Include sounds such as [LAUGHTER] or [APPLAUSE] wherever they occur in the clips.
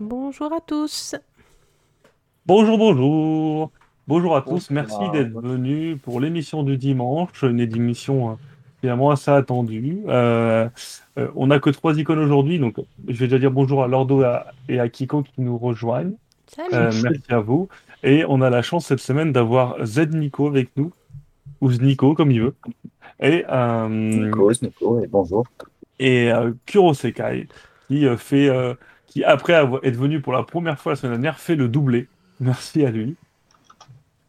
Bonjour à tous. Bonjour, bonjour. Bonjour à tous. Merci d'être venus pour l'émission du dimanche, une émission euh, finalement assez attendue. Euh, euh, on n'a que trois icônes aujourd'hui, donc je vais déjà dire bonjour à Lordo et à, et à Kiko qui nous rejoignent. Salut. Euh, merci à vous. Et on a la chance cette semaine d'avoir Z Nico avec nous, ou Znico comme il veut, et, euh, Nico, Nico, et bonjour. et euh, Kuro Sekai qui euh, fait, euh, qui après avoir, être venu pour la première fois la semaine dernière, fait le doublé. Merci à lui.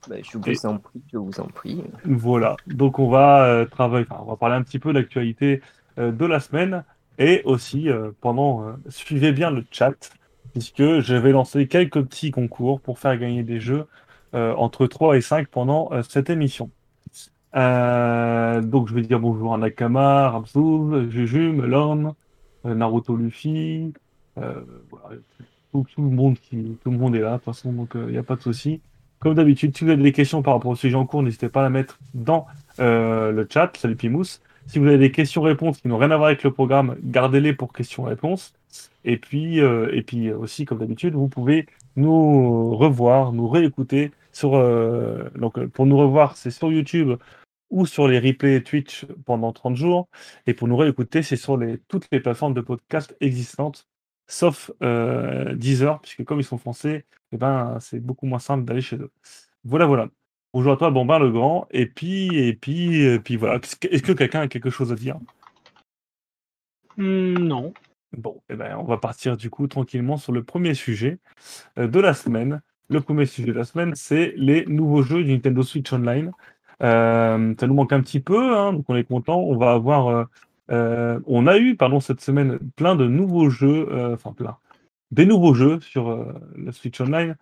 Bah, je vous en prie, je vous en prie. Voilà, donc on va euh, travailler, enfin, on va parler un petit peu de l'actualité euh, de la semaine et aussi euh, pendant, euh, suivez bien le chat puisque je vais lancer quelques petits concours pour faire gagner des jeux euh, entre 3 et 5 pendant cette émission. Donc je vais dire bonjour à Nakama, Ramsoul, Juju, Melon, Naruto Luffy, voilà, tout, le monde qui, tout le monde est là de toute façon donc il n'y a pas de souci. Comme d'habitude, si vous avez des questions par rapport au sujet en cours, n'hésitez pas à la mettre dans euh, le chat. Salut Pimous. Si vous avez des questions-réponses qui n'ont rien à voir avec le programme, gardez-les pour questions-réponses. Et puis, euh, et puis aussi, comme d'habitude, vous pouvez nous revoir, nous réécouter sur. euh, donc, euh, pour nous revoir, c'est sur YouTube ou sur les replays Twitch pendant 30 jours. Et pour nous réécouter, c'est sur les, toutes les plateformes de podcast existantes, sauf euh, Deezer, puisque comme ils sont français, eh ben, c'est beaucoup moins simple d'aller chez eux. Voilà, voilà. Bonjour à toi, Bombin le Grand. Et puis, et puis, et puis voilà. Est-ce que, quelqu'un a quelque chose à dire? Hmm, non. Bon, eh ben, on va partir du coup tranquillement sur le premier sujet euh, de la semaine. Le premier sujet de la semaine, c'est les nouveaux jeux du Nintendo Switch Online. Euh, ça nous manque un petit peu, hein, donc on est content. On va avoir, euh, on a eu, pardon, cette semaine plein de nouveaux jeux, euh, enfin plein, des nouveaux jeux sur euh, le Switch Online.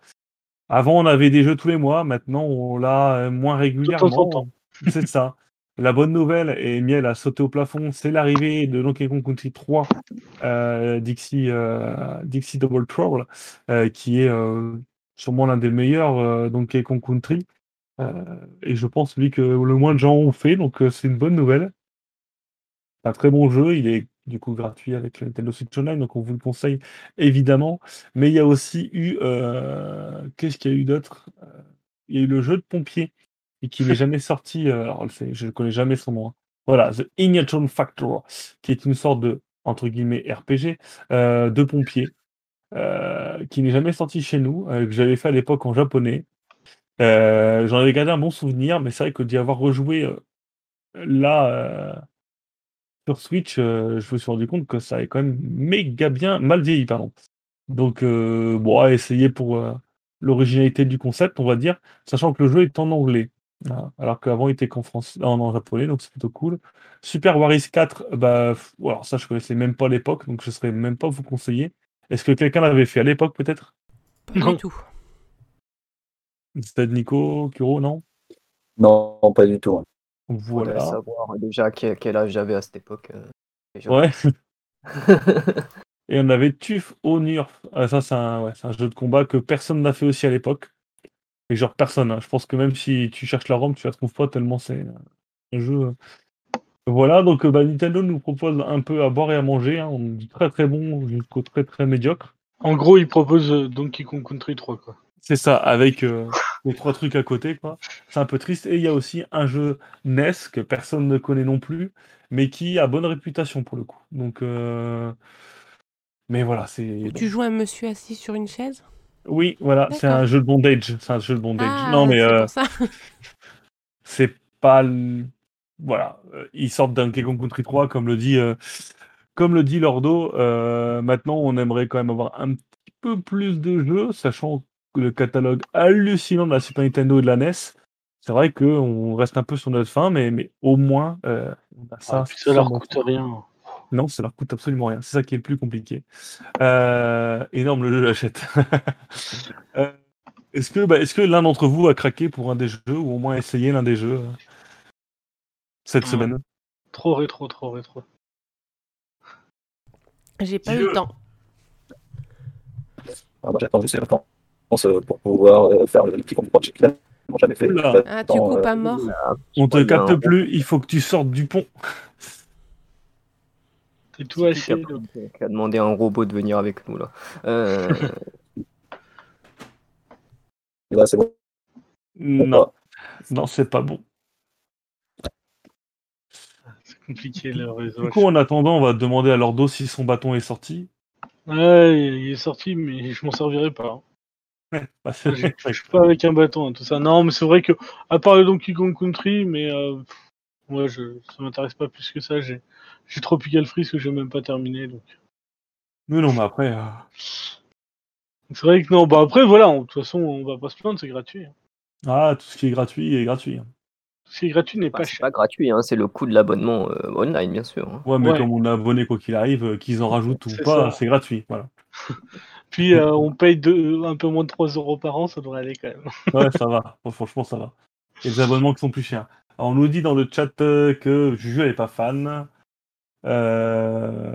Avant, on avait des jeux tous les mois. Maintenant, on l'a moins régulièrement. C'est ça. La bonne nouvelle, et Miel a sauté au plafond, c'est l'arrivée de Donkey Kong Country 3 euh, Dixie, euh, Dixie Double Trouble, euh, qui est sûrement l'un des meilleurs Donkey Kong Country. Et je pense lui que le moins de gens ont fait, donc c'est une bonne nouvelle. Un très bon jeu, il est du coup gratuit avec le Nintendo Switch Online, donc on vous le conseille évidemment. Mais il y a aussi eu, euh, qu'est-ce qu'il y a eu d'autre? Euh, Il y a eu le jeu de pompier, et qui n'est [LAUGHS] jamais sorti, euh, alors je ne connais jamais son nom. hein. Voilà, The Ignition Factor, qui est une sorte de, entre guillemets, RPG euh, de pompier, euh, qui n'est jamais sorti chez nous, que j'avais fait à l'époque en japonais. J'en avais gardé un bon souvenir, mais c'est vrai que d'y avoir rejoué là sur Switch, euh, je me suis rendu compte que ça est quand même méga bien, mal vieilli, pardon. Donc, euh, bon, à essayer pour euh, l'originalité du concept, on va dire, sachant que le jeu est en anglais, hein, alors qu'avant il était qu'en français, en, en japonais, donc c'est plutôt cool. Super Waris 4, bah, alors ça je connaissais même pas à l'époque, donc je ne saurais même pas vous conseiller. Est-ce que quelqu'un l'avait fait à l'époque peut-être? Pas Non. du tout. C'était Nico, Kuro, non? Non, pas du tout. Hein. Faudrait Voilà. savoir déjà quel, quel âge j'avais à cette époque. euh, déjà. Ouais. [LAUGHS] Et on avait Tuf Onur. Ah, ça, c'est un, ouais, c'est un jeu de combat que personne n'a fait aussi à l'époque. Et genre personne. hein. Je pense que même si tu cherches la ROM, tu la trouves pas tellement c'est un jeu. euh. Voilà, donc euh, bah, Nintendo nous propose un peu à boire et à manger. hein. On dit très très bon jusqu'au très très médiocre. En gros, il propose euh, Donkey Kong Country 3, quoi. C'est ça, avec euh, les trois trucs à côté, quoi. C'est un peu triste. Et il y a aussi un jeu NES que personne ne connaît non plus, mais qui a bonne réputation pour le coup. Donc, euh, mais voilà, c'est. Tu joues un monsieur assis sur une chaise? Oui, voilà, c'est un jeu de bondage. C'est un jeu de bondage. Ah, non, mais c'est euh, [LAUGHS] pas. Voilà, ils sortent d'un Kong Country 3, comme le dit, comme le dit Lordo. maintenant, on aimerait quand même avoir un petit peu plus de jeux, sachant que le catalogue hallucinant de la Super Nintendo et de la NES. C'est vrai qu'on reste un peu sur notre fin, mais, mais au moins, euh, on a ça. Ah, puis ça leur coûte rien. Non, ça leur coûte absolument rien. C'est ça qui est le plus compliqué. Euh, énorme le jeu, j'achète. [LAUGHS] Euh, est-ce que, bah, est-ce que l'un d'entre vous a craqué pour un des jeux ou au moins essayé l'un des jeux cette Ah. semaine? Trop rétro, trop rétro. J'ai pas eu le temps. Ah, bah, J'attends juste les réponses euh, pour pouvoir euh, faire le petit j'ai finalement jamais fait. Ah, tu coupes euh, à mort On te capte plus, il faut que tu sortes du pont. C'est tout Qui haché. a, là. qui a demandé à un robot de venir avec nous là. Euh, [LAUGHS] Là, c'est bon. Non, non, c'est pas bon. C'est compliqué le réseau. Du coup, en attendant, on va demander à Lordo si son bâton est sorti. Ouais, il est sorti, mais je m'en servirai pas. Hein. Bah, Je je suis pas avec un bâton, hein, tout ça. Non, mais c'est vrai que, à part le Donkey Kong Country, mais euh, pff, moi, je, ça m'intéresse pas plus que ça. J'ai, j'ai Tropical Freeze que j'ai même pas terminé, donc. Non, non, mais après, euh, C'est vrai que non, bah après, voilà, de toute façon, on va pas se plaindre, c'est gratuit. hein. ah, tout ce qui est gratuit est gratuit. Tout ce qui est gratuit n'est bah, pas c'est cher. pas gratuit, hein, c'est le coût de l'abonnement euh, online bien sûr. hein. Ouais, mais Ouais. comme on est abonné quoi qu'il arrive, euh, qu'ils en rajoutent ou pas, c'est gratuit. Voilà. [LAUGHS] Puis, euh, on paye un peu moins de 3 euros par an, ça devrait aller quand même. Ouais, ça va. Bon, franchement, ça va. Des abonnements qui sont plus chers. Alors, on nous dit dans le chat euh, que Juju elle est pas fan. Euh,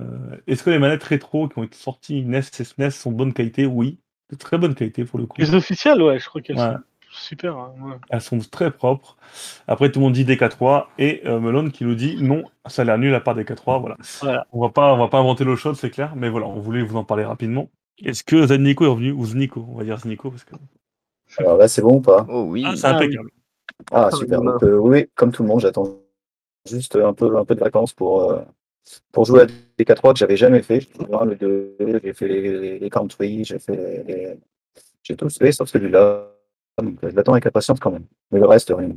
Est-ce que les manettes rétro qui ont été sorties NES et SNES sont de bonne qualité? Oui, de très bonne qualité pour le coup. Les officielles, ouais, je crois qu'elles Ouais. sont super. hein, ouais. Elles sont très propres. Après, tout le monde dit DK3 et euh, Melon qui nous dit non, ça a l'air nul à part DK3. Voilà. Voilà. On va pas, on va pas inventer l'eau chaude, c'est clair. Mais voilà, on voulait vous en parler rapidement. Est-ce que Zenico est revenu ou Znico On va dire Znico parce que Alors là, c'est bon ou pas? Oh oui. ah, c'est Ah, impeccable. Ah, Ah, super. Donc, euh, oui, comme tout le monde, j'attends juste un peu, un peu de vacances pour, euh, pour jouer à DK3 que j'avais jamais fait. Moi, le deux, J'ai fait les, les, country, j'ai fait les, J'ai tous fait sauf celui-là. Donc, euh, je l'attends avec impatience quand même. Mais le reste, rien.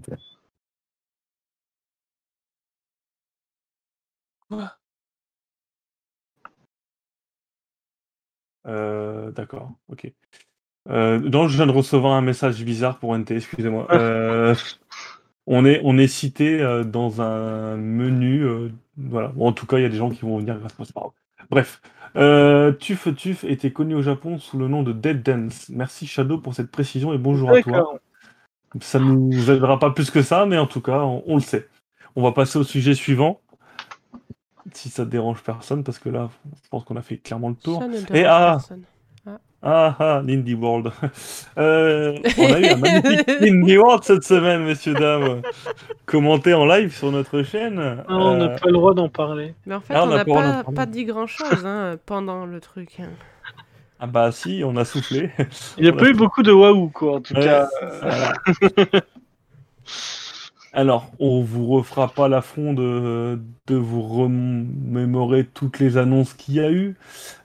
non Euh, D'accord, ok. Euh, donc, je viens de recevoir un message bizarre pour NT, excusez-moi. [LAUGHS] Euh, on, est, on est cité euh, dans un menu. voilà. Bon, en tout cas, il y a des gens qui vont venir grâce à moi. Bref. Tuf Tuf était connu au Japon sous le nom de Dead Dance. Merci Shadow pour cette précision et bonjour à toi. Ça nous aidera pas plus que ça, mais en tout cas, on, on le sait. On va passer au sujet suivant. Si ça dérange personne, parce que là, je pense qu'on a fait clairement le tour. Et ah personne. Ah ah, l'Indie World. [LAUGHS] Euh, on a eu un magnifique [LAUGHS] Indie World cette semaine, messieurs, dames. Commenté en live sur notre chaîne. Ah, on n'a Euh, pas le droit d'en parler. Mais en fait, Ah, on n'a pas- pas, dit grand-chose hein, pendant le truc. hein. Ah bah si, on a soufflé. Il n'y a pas a- eu beaucoup de waouh, quoi, en tout Ouais, cas. [LAUGHS] Alors, on vous refera pas l'affront de, de vous remémorer toutes les annonces qu'il y a eu,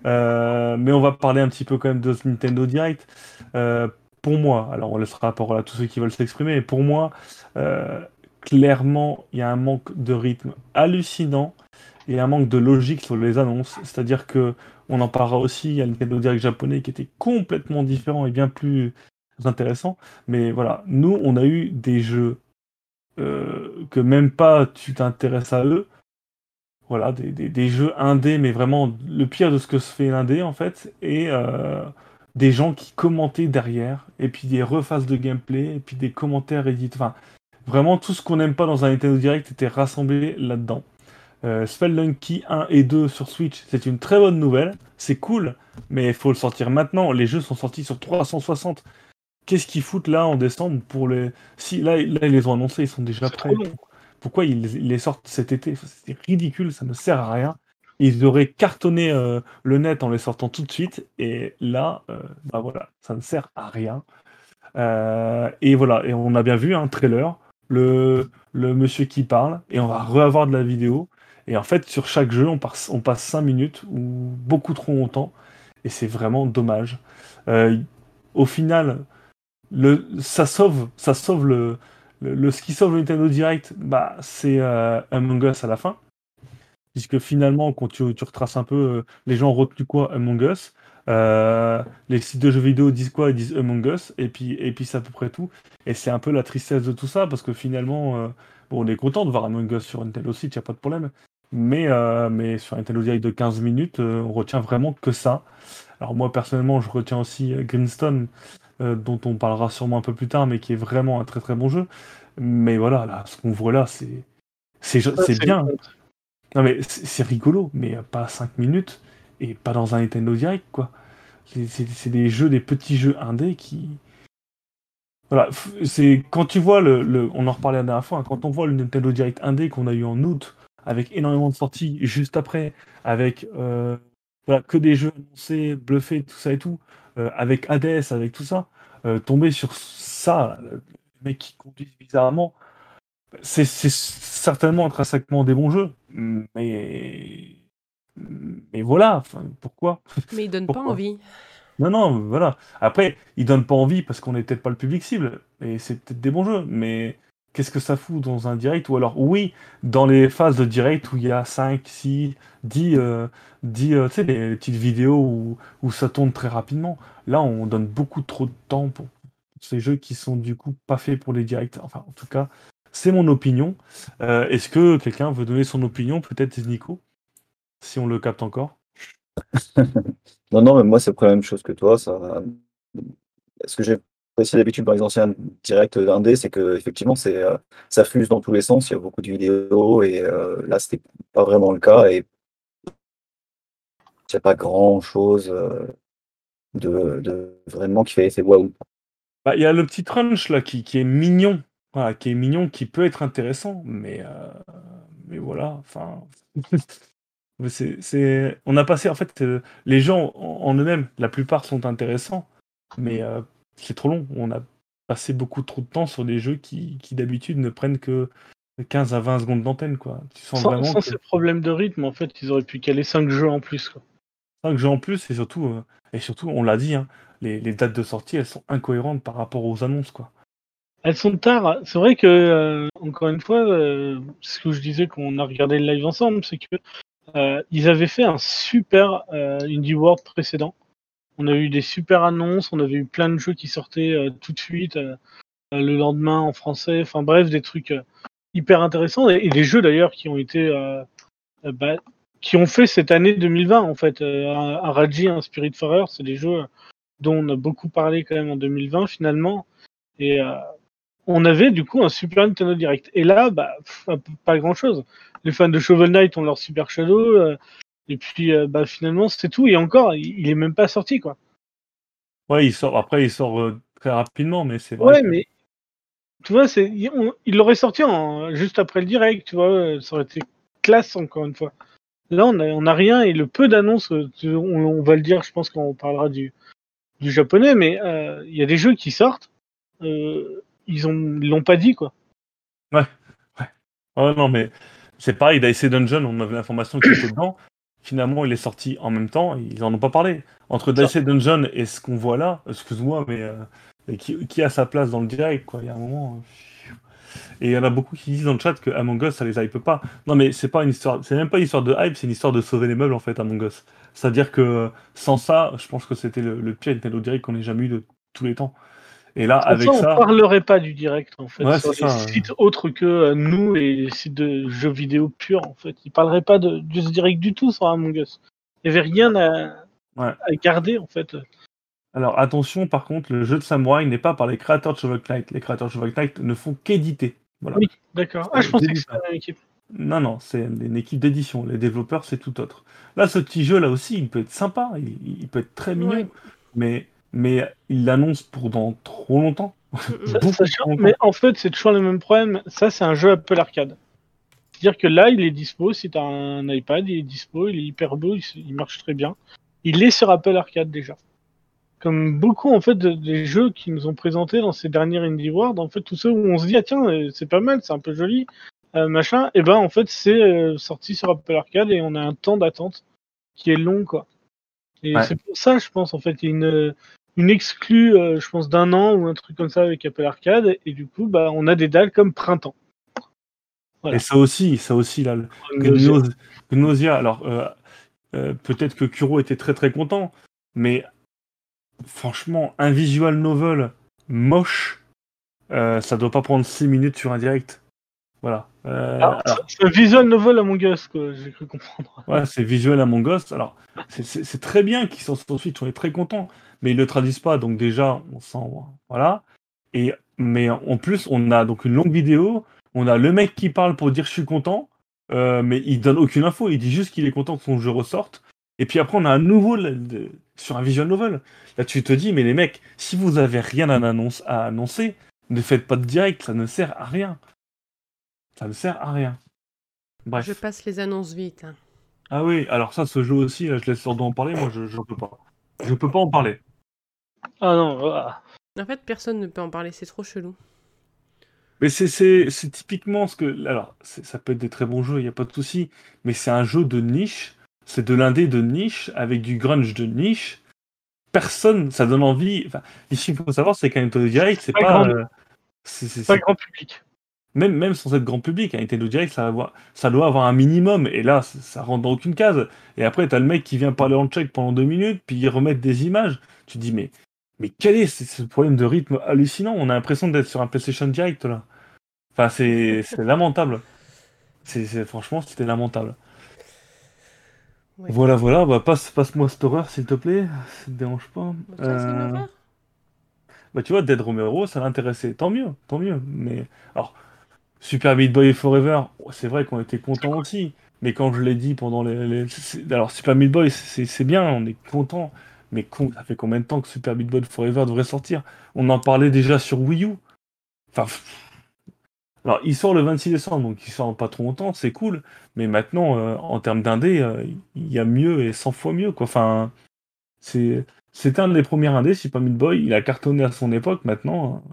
Euh, mais on va parler un petit peu quand même de ce Nintendo Direct. Euh, pour moi, alors on laissera la parole à tous ceux qui veulent s'exprimer, mais pour moi, euh, clairement, il y a un manque de rythme hallucinant et un manque de logique sur les annonces. C'est-à-dire que on en parlera aussi, il y a le Nintendo Direct japonais qui était complètement différent et bien plus intéressant. Mais voilà, nous, on a eu des jeux euh, que même pas tu t'intéresses à eux. Voilà, des, des- jeux indés, mais vraiment le pire de ce que se fait l'indé, en fait. Et euh, des gens qui commentaient derrière, et puis des refaces de gameplay, et puis des commentaires édités. Enfin, vraiment tout ce qu'on n'aime pas dans un Nintendo Direct était rassemblé là-dedans. Euh, Spelunky 1 et 2 sur Switch, c'est une très bonne nouvelle. C'est cool, mais il faut le sortir maintenant. Les jeux sont sortis sur 360. Qu'est-ce qu'ils foutent là en décembre pour les. Si, là, là ils les ont annoncés, ils sont déjà prêts. Pourquoi ils, ils les sortent cet été? C'est ridicule, ça ne sert à rien. Ils auraient cartonné euh, le net en les sortant tout de suite, et là, euh, bah voilà, ça ne sert à rien. Euh, et voilà, et on a bien vu un trailer, le, le monsieur qui parle, et on va revoir de la vidéo. Et en fait, sur chaque jeu, on passe, on passe 5 minutes ou beaucoup trop longtemps, et c'est vraiment dommage. Au final, le, ça sauve, ça sauve le, le, le- ce qui sauve le Nintendo Direct, bah, c'est euh, Among Us à la fin. Puisque finalement, quand tu, tu retraces un peu, euh, les gens ont retenu quoi Among Us. Euh, les sites de jeux vidéo disent quoi Ils disent Among Us, et puis, et puis c'est à peu près tout. Et c'est un peu la tristesse de tout ça, parce que finalement, euh, bon, on est content de voir Among Us sur Nintendo Switch, il n'y a pas de problème. Mais, euh, mais sur Nintendo Direct de 15 minutes, euh, on retient vraiment que ça. Alors moi, personnellement, je retiens aussi Greenstone, euh, dont on parlera sûrement un peu plus tard, mais qui est vraiment un très très bon jeu. Mais voilà, là, ce qu'on voit là, c'est c'est Ça, c'est bien. Non mais c'est rigolo, mais pas 5 minutes et pas dans un Nintendo Direct quoi. C'est- des jeux, des petits jeux indés qui. Voilà, c'est quand tu vois le, le- on en reparlait la dernière fois, hein, quand on voit le Nintendo Direct indé qu'on a eu en août avec énormément de sorties juste après, avec euh, voilà, que des jeux annoncés, bluffés, tout ça et tout, avec Hades, avec tout ça, euh, tomber sur ça, le mec qui conduit bizarrement, c'est certainement intrinsèquement des bons jeux, mais mais voilà, enfin, pourquoi? Mais il donne pas envie. Non, non, voilà. Après, ils donnent pas envie parce qu'on n'est peut-être pas le public cible, et c'est peut-être des bons jeux, mais qu'est-ce que ça fout dans un direct? Ou alors, oui, dans les phases de direct où il y a 5, 6, 10, euh, 10 euh, tu sais, les petites vidéos où, ça tourne très rapidement. Là, on donne beaucoup trop de temps pour ces jeux qui sont du coup pas faits pour les directs. Enfin, en tout cas, c'est mon opinion. Euh, Est-ce que quelqu'un veut donner son opinion Peut-être Nico, si on le capte encore? [LAUGHS] Non, non, mais moi, c'est la même chose que toi. Ça... Ce que j'ai apprécié d'habitude dans les anciens directs d'Indé, c'est que effectivement, c'est, euh, ça fuse dans tous les sens. Il y a beaucoup de vidéos et euh, là, c'était pas vraiment le cas. Et il n'y a pas grand-chose euh, de, vraiment qui fait effet waouh. Bah, il y a le petit crunch là qui, est mignon, qui est mignon, qui peut être intéressant, mais, mais voilà, enfin. [LAUGHS] C'est, On a passé, en fait, les gens en, en eux-mêmes, la plupart sont intéressants, mais euh, c'est trop long. On a passé beaucoup trop de temps sur des jeux qui, qui d'habitude ne prennent que 15 à 20 secondes d'antenne, quoi. Tu sens Sans, vraiment sans que ces problèmes de rythme, en fait, ils auraient pu caler 5 jeux en plus. Quoi. 5 jeux en plus, et surtout, euh, et surtout, on l'a dit, hein, les, les dates de sortie, elles sont incohérentes par rapport aux annonces, quoi. Elles sont tard. C'est vrai que, euh, encore une fois, euh, ce que je disais qu'on a regardé le live ensemble, c'est que ils avaient fait un super Indie World précédent. On a eu des super annonces, on avait eu plein de jeux qui sortaient euh, tout de suite euh, euh, le lendemain en français. Enfin bref, des trucs hyper intéressants et, des jeux d'ailleurs qui ont été bah, qui ont fait cette année 2020 en fait. Un, Raji, un Spirit Farer, c'est des jeux dont on a beaucoup parlé quand même en 2020 finalement. Et on avait du coup un Super Nintendo Direct. Et là, bah, pas grand chose. Les fans de Shovel Knight ont leur Super Shadow. Et puis, euh, bah, finalement, c'est tout. Et encore, il, il est même pas sorti, quoi. Ouais, il sort, après, il sort euh, très rapidement, mais c'est vrai. Ouais, que- mais tu vois, c'est, il on- il l'aurait sorti en, juste après le direct, tu vois. euh, Ça aurait été classe, encore une fois. Là, on a, on a rien. Et le peu d'annonces, on, on va le dire, je pense, quand on parlera du, du japonais, mais euh, il y a des jeux qui sortent. ils ont, ils l'ont pas dit, quoi. Oh non, mais c'est pareil, Dice Dungeon, on avait l'information qu'il était dedans. Finalement, il est sorti en même temps, ils en ont pas parlé. Entre Dice Dungeon et ce qu'on voit là, excuse-moi, mais euh, qui, qui a sa place dans le direct, quoi. Il y a un moment. euh, Et il y en a beaucoup qui disent dans le chat que Among Us, ça les hype pas. Non, mais c'est pas une histoire, c'est même pas une histoire de hype, c'est une histoire de sauver les meubles, en fait, Among Us. C'est-à-dire que sans ça, je pense que c'était le, le pire Nintendo Direct qu'on ait jamais eu de tous les temps. Et là, avec ça, ça. on parlerait pas du direct en fait Ouais, sur c'est les ça, ouais. sites autres que euh, nous et les sites de jeux vidéo purs en fait. Ils parleraient pas de, de ce direct du tout sur Among Us. Il y avait rien à, Ouais. à garder en fait. Alors attention, par contre, le jeu de samouraï n'est pas par les créateurs de Shovel Knight. Les créateurs de Shovel Knight ne font qu'éditer. Voilà. Oui. D'accord. Ah, je Euh, pensais que c'était la même équipe. Non, non, c'est une équipe d'édition. Les développeurs, c'est tout autre. Là, ce petit jeu là aussi, il peut être sympa, il, il peut être très mignon, Ouais. mais, mais il l'annonce pour dans trop longtemps. Ça- mais en fait, c'est toujours le même problème. Ça, c'est un jeu Apple Arcade. C'est-à-dire que là, il est dispo. Si tu as un iPad, il est dispo. Il est hyper beau. Il, marche très bien. Il est sur Apple Arcade déjà. Comme beaucoup en fait de- des jeux qui nous ont présentés dans ces dernières Indie World, en fait, tous ceux où on se dit ah tiens euh, c'est pas mal, c'est un peu joli, euh, machin. Et ben en fait c'est euh, sorti sur Apple Arcade et on a un temps d'attente qui est long quoi. Et Ouais. c'est pour ça, je pense en fait, il y a une une exclue, euh, je pense, d'un an ou un truc comme ça avec Apple Arcade, et du coup, bah, on a des dalles comme printemps. voilà. Et ça aussi, ça aussi, là, Gnosia, alors euh, euh, peut-être que Kuro était très très content, mais franchement, un visual novel moche, ça doit pas prendre 6 minutes sur un direct. Voilà. Alors, alors, c'est un visual novel à mon gosse, quoi, j'ai cru comprendre. Ouais, c'est visuel à mon gosse. Alors, c'est- très bien qu'ils sortent sur Switch, on est très content, mais ils le traduisent pas, donc déjà, on sent, voilà. Et mais en plus, on a donc une longue vidéo, on a le mec qui parle pour dire je suis content, euh, mais il donne aucune info, il dit juste qu'il est content que son jeu ressorte. Et puis après, on a un nouveau de- sur un visual novel. Là, tu te dis, mais les mecs, si vous avez rien à, annonce- à annoncer, ne faites pas de direct, ça ne sert à rien. Ça ne sert à rien. Bref. Je passe les annonces vite. hein. Ah oui, alors ça, ce jeu aussi, là, je laisse Sordo en parler, moi je j'en peux pas. Je peux pas en parler. Ah non, voilà. En fait, personne ne peut en parler, c'est trop chelou. Mais c'est- typiquement ce que. Alors, ça peut être des très bons jeux, il n'y a pas de souci. Mais c'est un jeu de niche. C'est de l'indé de niche, avec du grunge de niche. Personne, ça donne envie. Enfin, ici, il faut savoir, c'est qu'un Nintendo Direct, c'est Pas pas. grand- euh, c'est- Pas grand public. même, même sans être grand public, un Nintendo Direct, ça, va avoir- ça doit avoir un minimum. Et là, ça, ça rentre dans aucune case. Et après, t'as le mec qui vient parler en tchèque pendant deux minutes, puis il remet des images. Tu te dis, mais, mais quel est ce, problème de rythme hallucinant? On a l'impression d'être sur un PlayStation Direct, là. Enfin, [LAUGHS] c'est lamentable. C'est c'est- franchement, c'était lamentable. Ouais. Voilà, voilà. Bah, passe, passe-moi cette horreur, s'il te plaît. Ça te dérange pas? Une Euh, bah, tu vois, Dead Romero, ça l'intéressait. Tant mieux, tant mieux. Mais alors, Super Meat Boy Forever, c'est vrai qu'on était content aussi. Mais quand je l'ai dit pendant les. les- Alors, Super Meat Boy, c'est c'est bien, on est content. Mais con- ça fait combien de temps que Super Meat Boy Forever devrait sortir? On en parlait déjà sur Wii U. Enfin. Alors, il sort le 26 décembre, donc il sort pas trop longtemps, c'est cool. Mais maintenant, euh, en termes d'indé, euh, il y a mieux et 100 fois mieux, quoi. Enfin, c'est. C'était un des premiers indés, Super Meat Boy. Il a cartonné à son époque. Maintenant,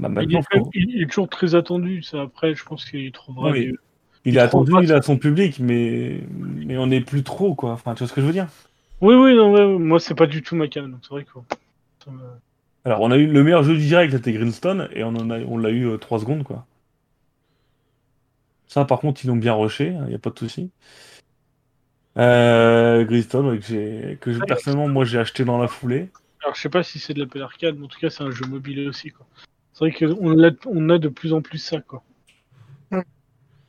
euh, bah, Il est, quand même- faut- il est toujours très attendu. Ça, après, je pense qu'il trouvera. Oui. des- il est il attendu, il a son public, mais mais on n'est plus trop, quoi. Enfin, tu vois ce que je veux dire? Oui, oui, non, ouais, ouais, moi, c'est pas du tout ma cam. Donc, c'est vrai que. ça me- Alors, on a eu le meilleur jeu du direct, c'était Greenstone, et on en a, on l'a eu 3 secondes, quoi. Ça, par contre, ils l'ont bien rushé, il n'y a pas de souci. Euh, Greenstone, ouais, que j'ai, que Ouais. personnellement, moi, j'ai acheté dans la foulée. Alors, je sais pas si c'est de l'Apple Arcade, mais en tout cas, c'est un jeu mobile aussi. quoi. C'est vrai qu'on a, on a de plus en plus ça. quoi.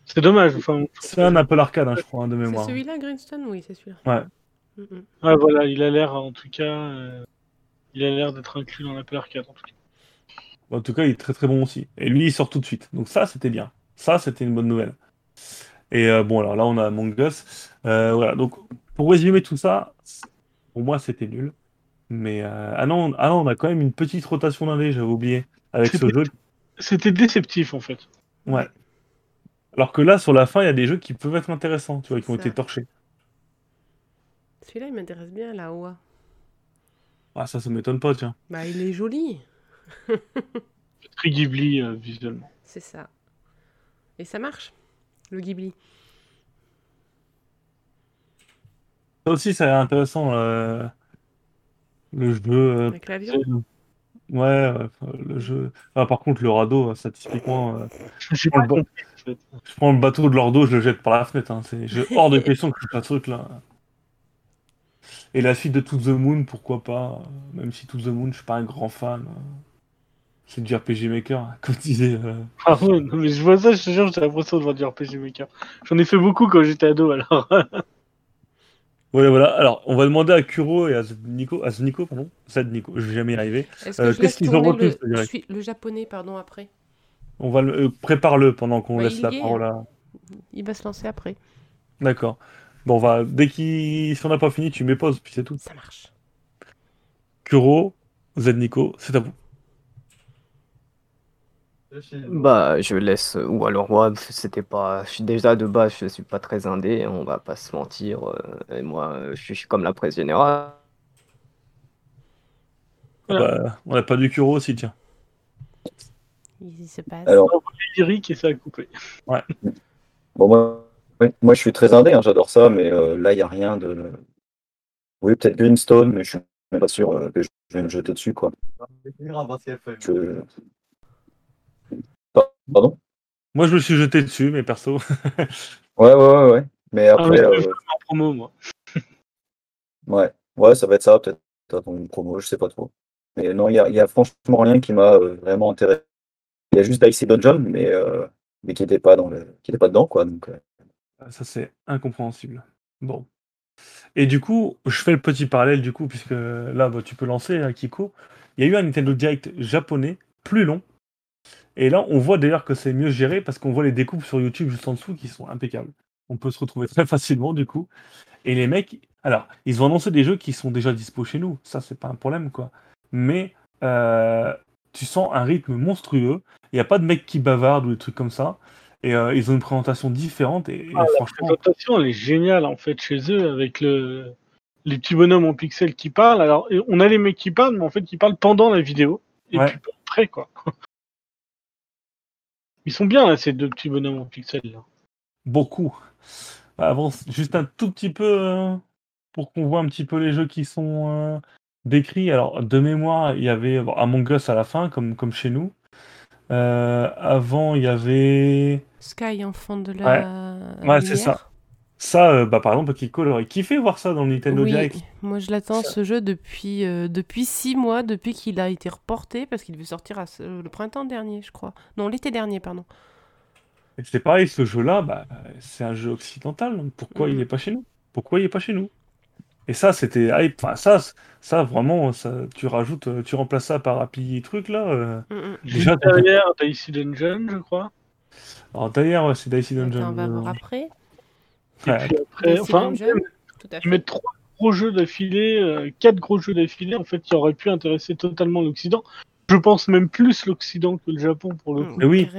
C'est dommage. Enfin, C'est un Apple Arcade, hein, je crois, hein, de C'est mémoire. celui-là, Greenstone? Oui, c'est celui-là. Ouais. Ouais, voilà, il a l'air, en tout cas, euh, il a l'air d'être inclus dans l'Apple Arcade. En tout cas. En tout cas, il est très très bon aussi. Et lui, il sort tout de suite. Donc ça, c'était bien. Ça, c'était une bonne nouvelle. Et euh, bon, alors là, on a Among Us. Euh, voilà. Donc, pour résumer tout ça, pour moi, c'était nul. Mais euh, ah non, ah non, on a quand même une petite rotation d'indé, j'avais oublié, avec ce C'était- jeu. C'était déceptif, en fait. Ouais. Alors que là, sur la fin, il y a des jeux qui peuvent être intéressants, tu vois, qui ont Ça. été torchés. Celui-là, il m'intéresse bien, la OA. Ah, ça, ça m'étonne pas, tiens. Bah, il est joli. [LAUGHS] Très Ghibli, euh, visuellement. C'est ça. Et ça marche, le Ghibli. Ça aussi, ça a l'air intéressant, euh, le jeu. euh, Avec l'avion? Ouais, ouais, enfin, le jeu. Ah, par contre, le radeau, ça typiquement. euh, [LAUGHS] J'ai prends pas le. Je prends le bateau de l'ordo, je le jette par la fenêtre. Hein. C'est [LAUGHS] hors de question que je fasse ce truc là. Et la suite de To the Moon, pourquoi pas euh, Même si To the Moon, je suis pas un grand fan. euh, C'est du RPG Maker, hein, [LAUGHS] comme disait. euh, Ah ouais, non, mais je vois ça, je te jure, j'ai l'impression de voir du RPG Maker. J'en ai fait beaucoup quand j'étais ado, alors. [LAUGHS] Voilà, voilà. Alors, on va demander à Kuro et à Nico, à Nico, pardon, Nico, je vais jamais y arriver. Euh, que je qu'est-ce qu'ils ont retenu, le, direct suis- le japonais, pardon, après? On va le, euh, prépare-le pendant qu'on Bah, laisse la est. parole à. Il va se lancer après. D'accord. Bon, on va dès qu'il, si on n'a pas fini, tu mets pause, puis c'est tout. Ça marche. Kuro, Z Nico, c'est à vous. Bah, je laisse. Ou alors, moi, c'était pas. Je suis déjà de base, je suis pas très indé, on va pas se mentir. euh, Et moi, je suis comme la presse générale. Voilà. Bah, on n'a pas du Kuro aussi, tiens. Il se passe. Alors, lyrique et ça a coupé. [LAUGHS] bon, moi, oui, moi, je suis très indé, hein, j'adore ça, mais euh, là, il n'y a rien de. Oui, peut-être Greenstone, mais je suis même pas sûr euh, que je vais me jeter dessus, quoi. Je- Pardon? Moi, je me suis jeté dessus, mais perso. [LAUGHS] Ouais, ouais, ouais, ouais. Mais Ah, mais après, je euh, en promo, moi. [LAUGHS] ouais. Ouais, ça va être ça, peut-être dans une promo, je sais pas trop. Mais non, il n'y a, y a franchement rien qui m'a euh, vraiment intéressé. Il y a juste Dicey Dungeon, mais, euh, mais qui n'était pas, dans le... qui était pas dedans, quoi. Donc, euh, Ça, c'est incompréhensible. Bon. Et du coup, je fais le petit parallèle, du coup, puisque là, bah, tu peux lancer, hein, Kiko. Il y a eu un Nintendo Direct japonais, plus long. Et là, on voit d'ailleurs que c'est mieux géré parce qu'on voit les découpes sur YouTube juste en dessous qui sont impeccables. On peut se retrouver très facilement, du coup. Et les mecs, alors, ils ont annoncé des jeux qui sont déjà dispo chez nous. Ça, c'est pas un problème, quoi. Mais euh, tu sens un rythme monstrueux. Il n'y a pas de mecs qui bavardent ou des trucs comme ça. Et euh, ils ont une présentation différente. Et, et Ah, la franchement, présentation, elle est géniale en fait chez eux avec le les petits bonhommes en pixels qui parlent. Alors, on a les mecs qui parlent, mais en fait, ils parlent pendant la vidéo et Ouais. puis après quoi. [LAUGHS] Ils sont bien là, ces deux petits bonhommes en pixels là. beaucoup. Avance juste un tout petit peu euh, pour qu'on voit un petit peu les jeux qui sont euh, décrits. Alors, de mémoire, il y avait Among Us à la fin, comme, comme chez nous. Euh, avant, il y avait. Sky, enfant de la. Ouais, c'est ça. Ça, euh, bah, par exemple, Kiko il aurait kiffé voir ça dans le Nintendo Oui, Direct. moi je l'attends ce jeu depuis, euh, depuis six mois, depuis qu'il a été reporté, parce qu'il devait sortir à ce- le printemps dernier, je crois. Non, l'été dernier, pardon. C'est pareil, ce jeu-là, bah, c'est un jeu occidental. donc pourquoi il Mhm. n'est pas chez nous? Pourquoi il n'est pas chez nous? Et ça, c'était hype. Enfin, ça, ça vraiment, ça, tu rajoutes, euh, tu remplaces ça par Happy truc là. euh. Mm, mm. Déjà, Juste t'as- derrière Dicey Dungeon, je crois. Alors d'ailleurs, ouais, c'est Dicey Dungeon. On va euh, voir après. Et ouais. puis après, enfin, Dungeon, tout à ils fait. mettent trois gros jeux d'affilée, euh, quatre gros jeux d'affilée, en fait, qui auraient pu intéresser totalement l'Occident. Je pense même plus l'Occident que le Japon pour le Mm, coup. Mais oui.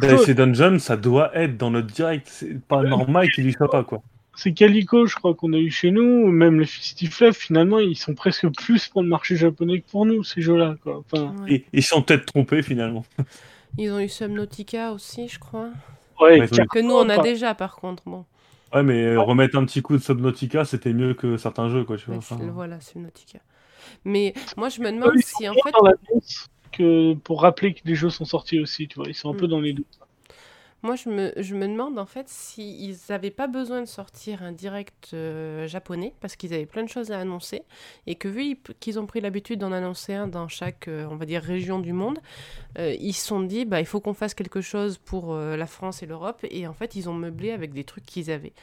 Dicey Dungeon, ça doit être dans notre direct. C'est pas normal qu'il y soit pas, quoi. C'est Calico, je crois, qu'on a eu chez nous, même les Fistiflef, finalement, ils sont presque plus pour le marché japonais que pour nous, ces jeux-là, quoi. Enfin, Ouais. Et ils sont peut-être trompés finalement. Ils ont eu Subnautica aussi, je crois. ouais, Que nous, on a pas. déjà, par contre. Bon, Ouais, mais euh, remettre un petit coup de Subnautica, c'était mieux que certains jeux, quoi, tu vois. Ouais, enfin. c'est- voilà, Subnautica. Mais moi, je me demande si, en fait, dans que pour rappeler que des jeux sont sortis aussi, tu vois, ils sont un Mm. peu dans les deux. Moi, je me, je me demande en fait s'ils n'avaient pas besoin de sortir un direct euh, japonais parce qu'ils avaient plein de choses à annoncer et que vu ils- qu'ils ont pris l'habitude d'en annoncer un dans chaque, euh, on va dire, région du monde, euh, ils se sont dit, bah, il faut qu'on fasse quelque chose pour la France et l'Europe et en fait, ils ont meublé avec des trucs qu'ils avaient.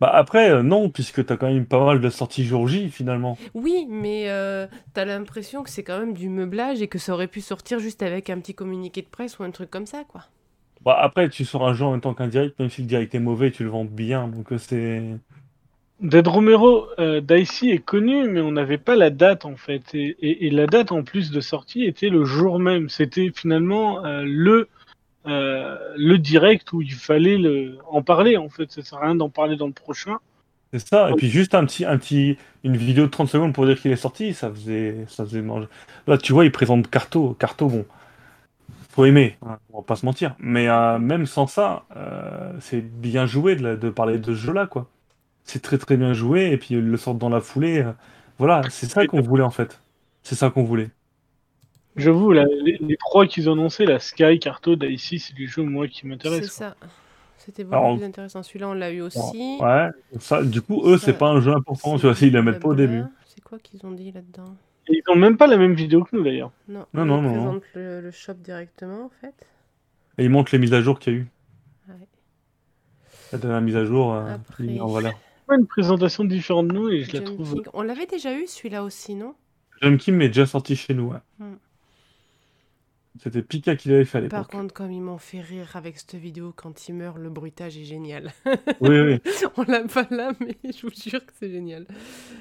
Bah après, euh, non, puisque t'as quand même pas mal de sorties jour J finalement. Oui, mais euh, t'as l'impression que c'est quand même du meublage et que ça aurait pu sortir juste avec un petit communiqué de presse ou un truc comme ça, quoi. Bah après, tu sors un jeu en même temps qu'un direct, même si le direct est mauvais, tu le vends bien, donc euh, c'est. Dead Romero, euh, est connu, mais on n'avait pas la date en fait. Et, et- et la date en plus de sortie était le jour même. C'était finalement euh, le, euh, le direct où il fallait le, en parler en fait. Ça sert à rien d'en parler dans le prochain. C'est ça, et puis juste un petit, un petit, une vidéo de 30 secondes pour dire qu'il est sorti, ça faisait, ça faisait manger. Là, tu vois, il présente Carto. Carto, bon, faut aimer, hein, on va pas se mentir. Mais euh, même sans ça, euh, c'est bien joué de, la- de parler de ce jeu-là, quoi. C'est très très bien joué, et puis le sort dans la foulée. euh, voilà, c'est ça qu'on voulait en fait. C'est ça qu'on voulait. J'avoue, la- les, les trois qu'ils ont annoncés, la Sky, Carto, Dicey, c'est les jeux moi qui C'est ça. C'était beaucoup Alors, plus intéressant. Celui-là, on l'a eu aussi. Ouais, ça, du coup, eux, c'est pas un jeu important, tu vois, s'ils le du mettent pas au début. C'est quoi qu'ils ont dit là-dedans? Ils ont même pas la même vidéo que nous d'ailleurs. Non, Non, ils non, non, non. présentent le, le shop directement, en fait. Et ils montrent les mises à jour qu'il y a eu. Ouais. La dernière mise à jour, euh, Après. il met en valeur. Pas une présentation différente de nous et je la trouve. King. On l'avait déjà eu, celui-là aussi, non? John Kim est déjà sorti chez nous. ouais. Hmm. C'était Pika qui l'avait fait à Par l'époque. contre, comme ils m'ont fait rire avec cette vidéo, quand il meurt, le bruitage est génial. Oui, oui. [LAUGHS] on l'a pas là, mais je vous jure que c'est génial.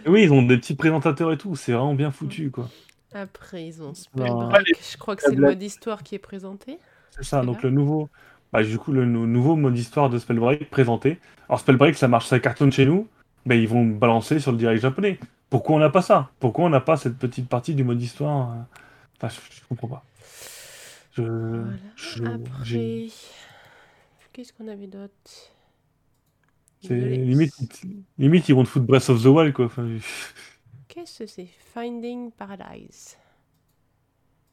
Oui, ils ont des petits présentateurs et tout. C'est vraiment bien foutu, quoi. Après, ils ont Non. Spellbreak. Je crois que c'est le mode histoire qui est présenté. C'est ça. Donc le nouveau, bah, du coup, le nou- nouveau mode histoire de Spellbreak présenté. Alors Spellbreak, ça marche, ça cartonne chez nous. Mais ils vont balancer sur le direct japonais. Pourquoi on n'a pas ça? Pourquoi on n'a pas cette petite partie du mode histoire? Enfin, je, je comprends pas. Je, Voilà. je- j'ai- Après, qu'est-ce qu'on avait d'autre? Limite, limite, ils vont te foutre Breath of the Wild, quoi. Enfin, [LAUGHS] Qu'est-ce que c'est? Finding Paradise.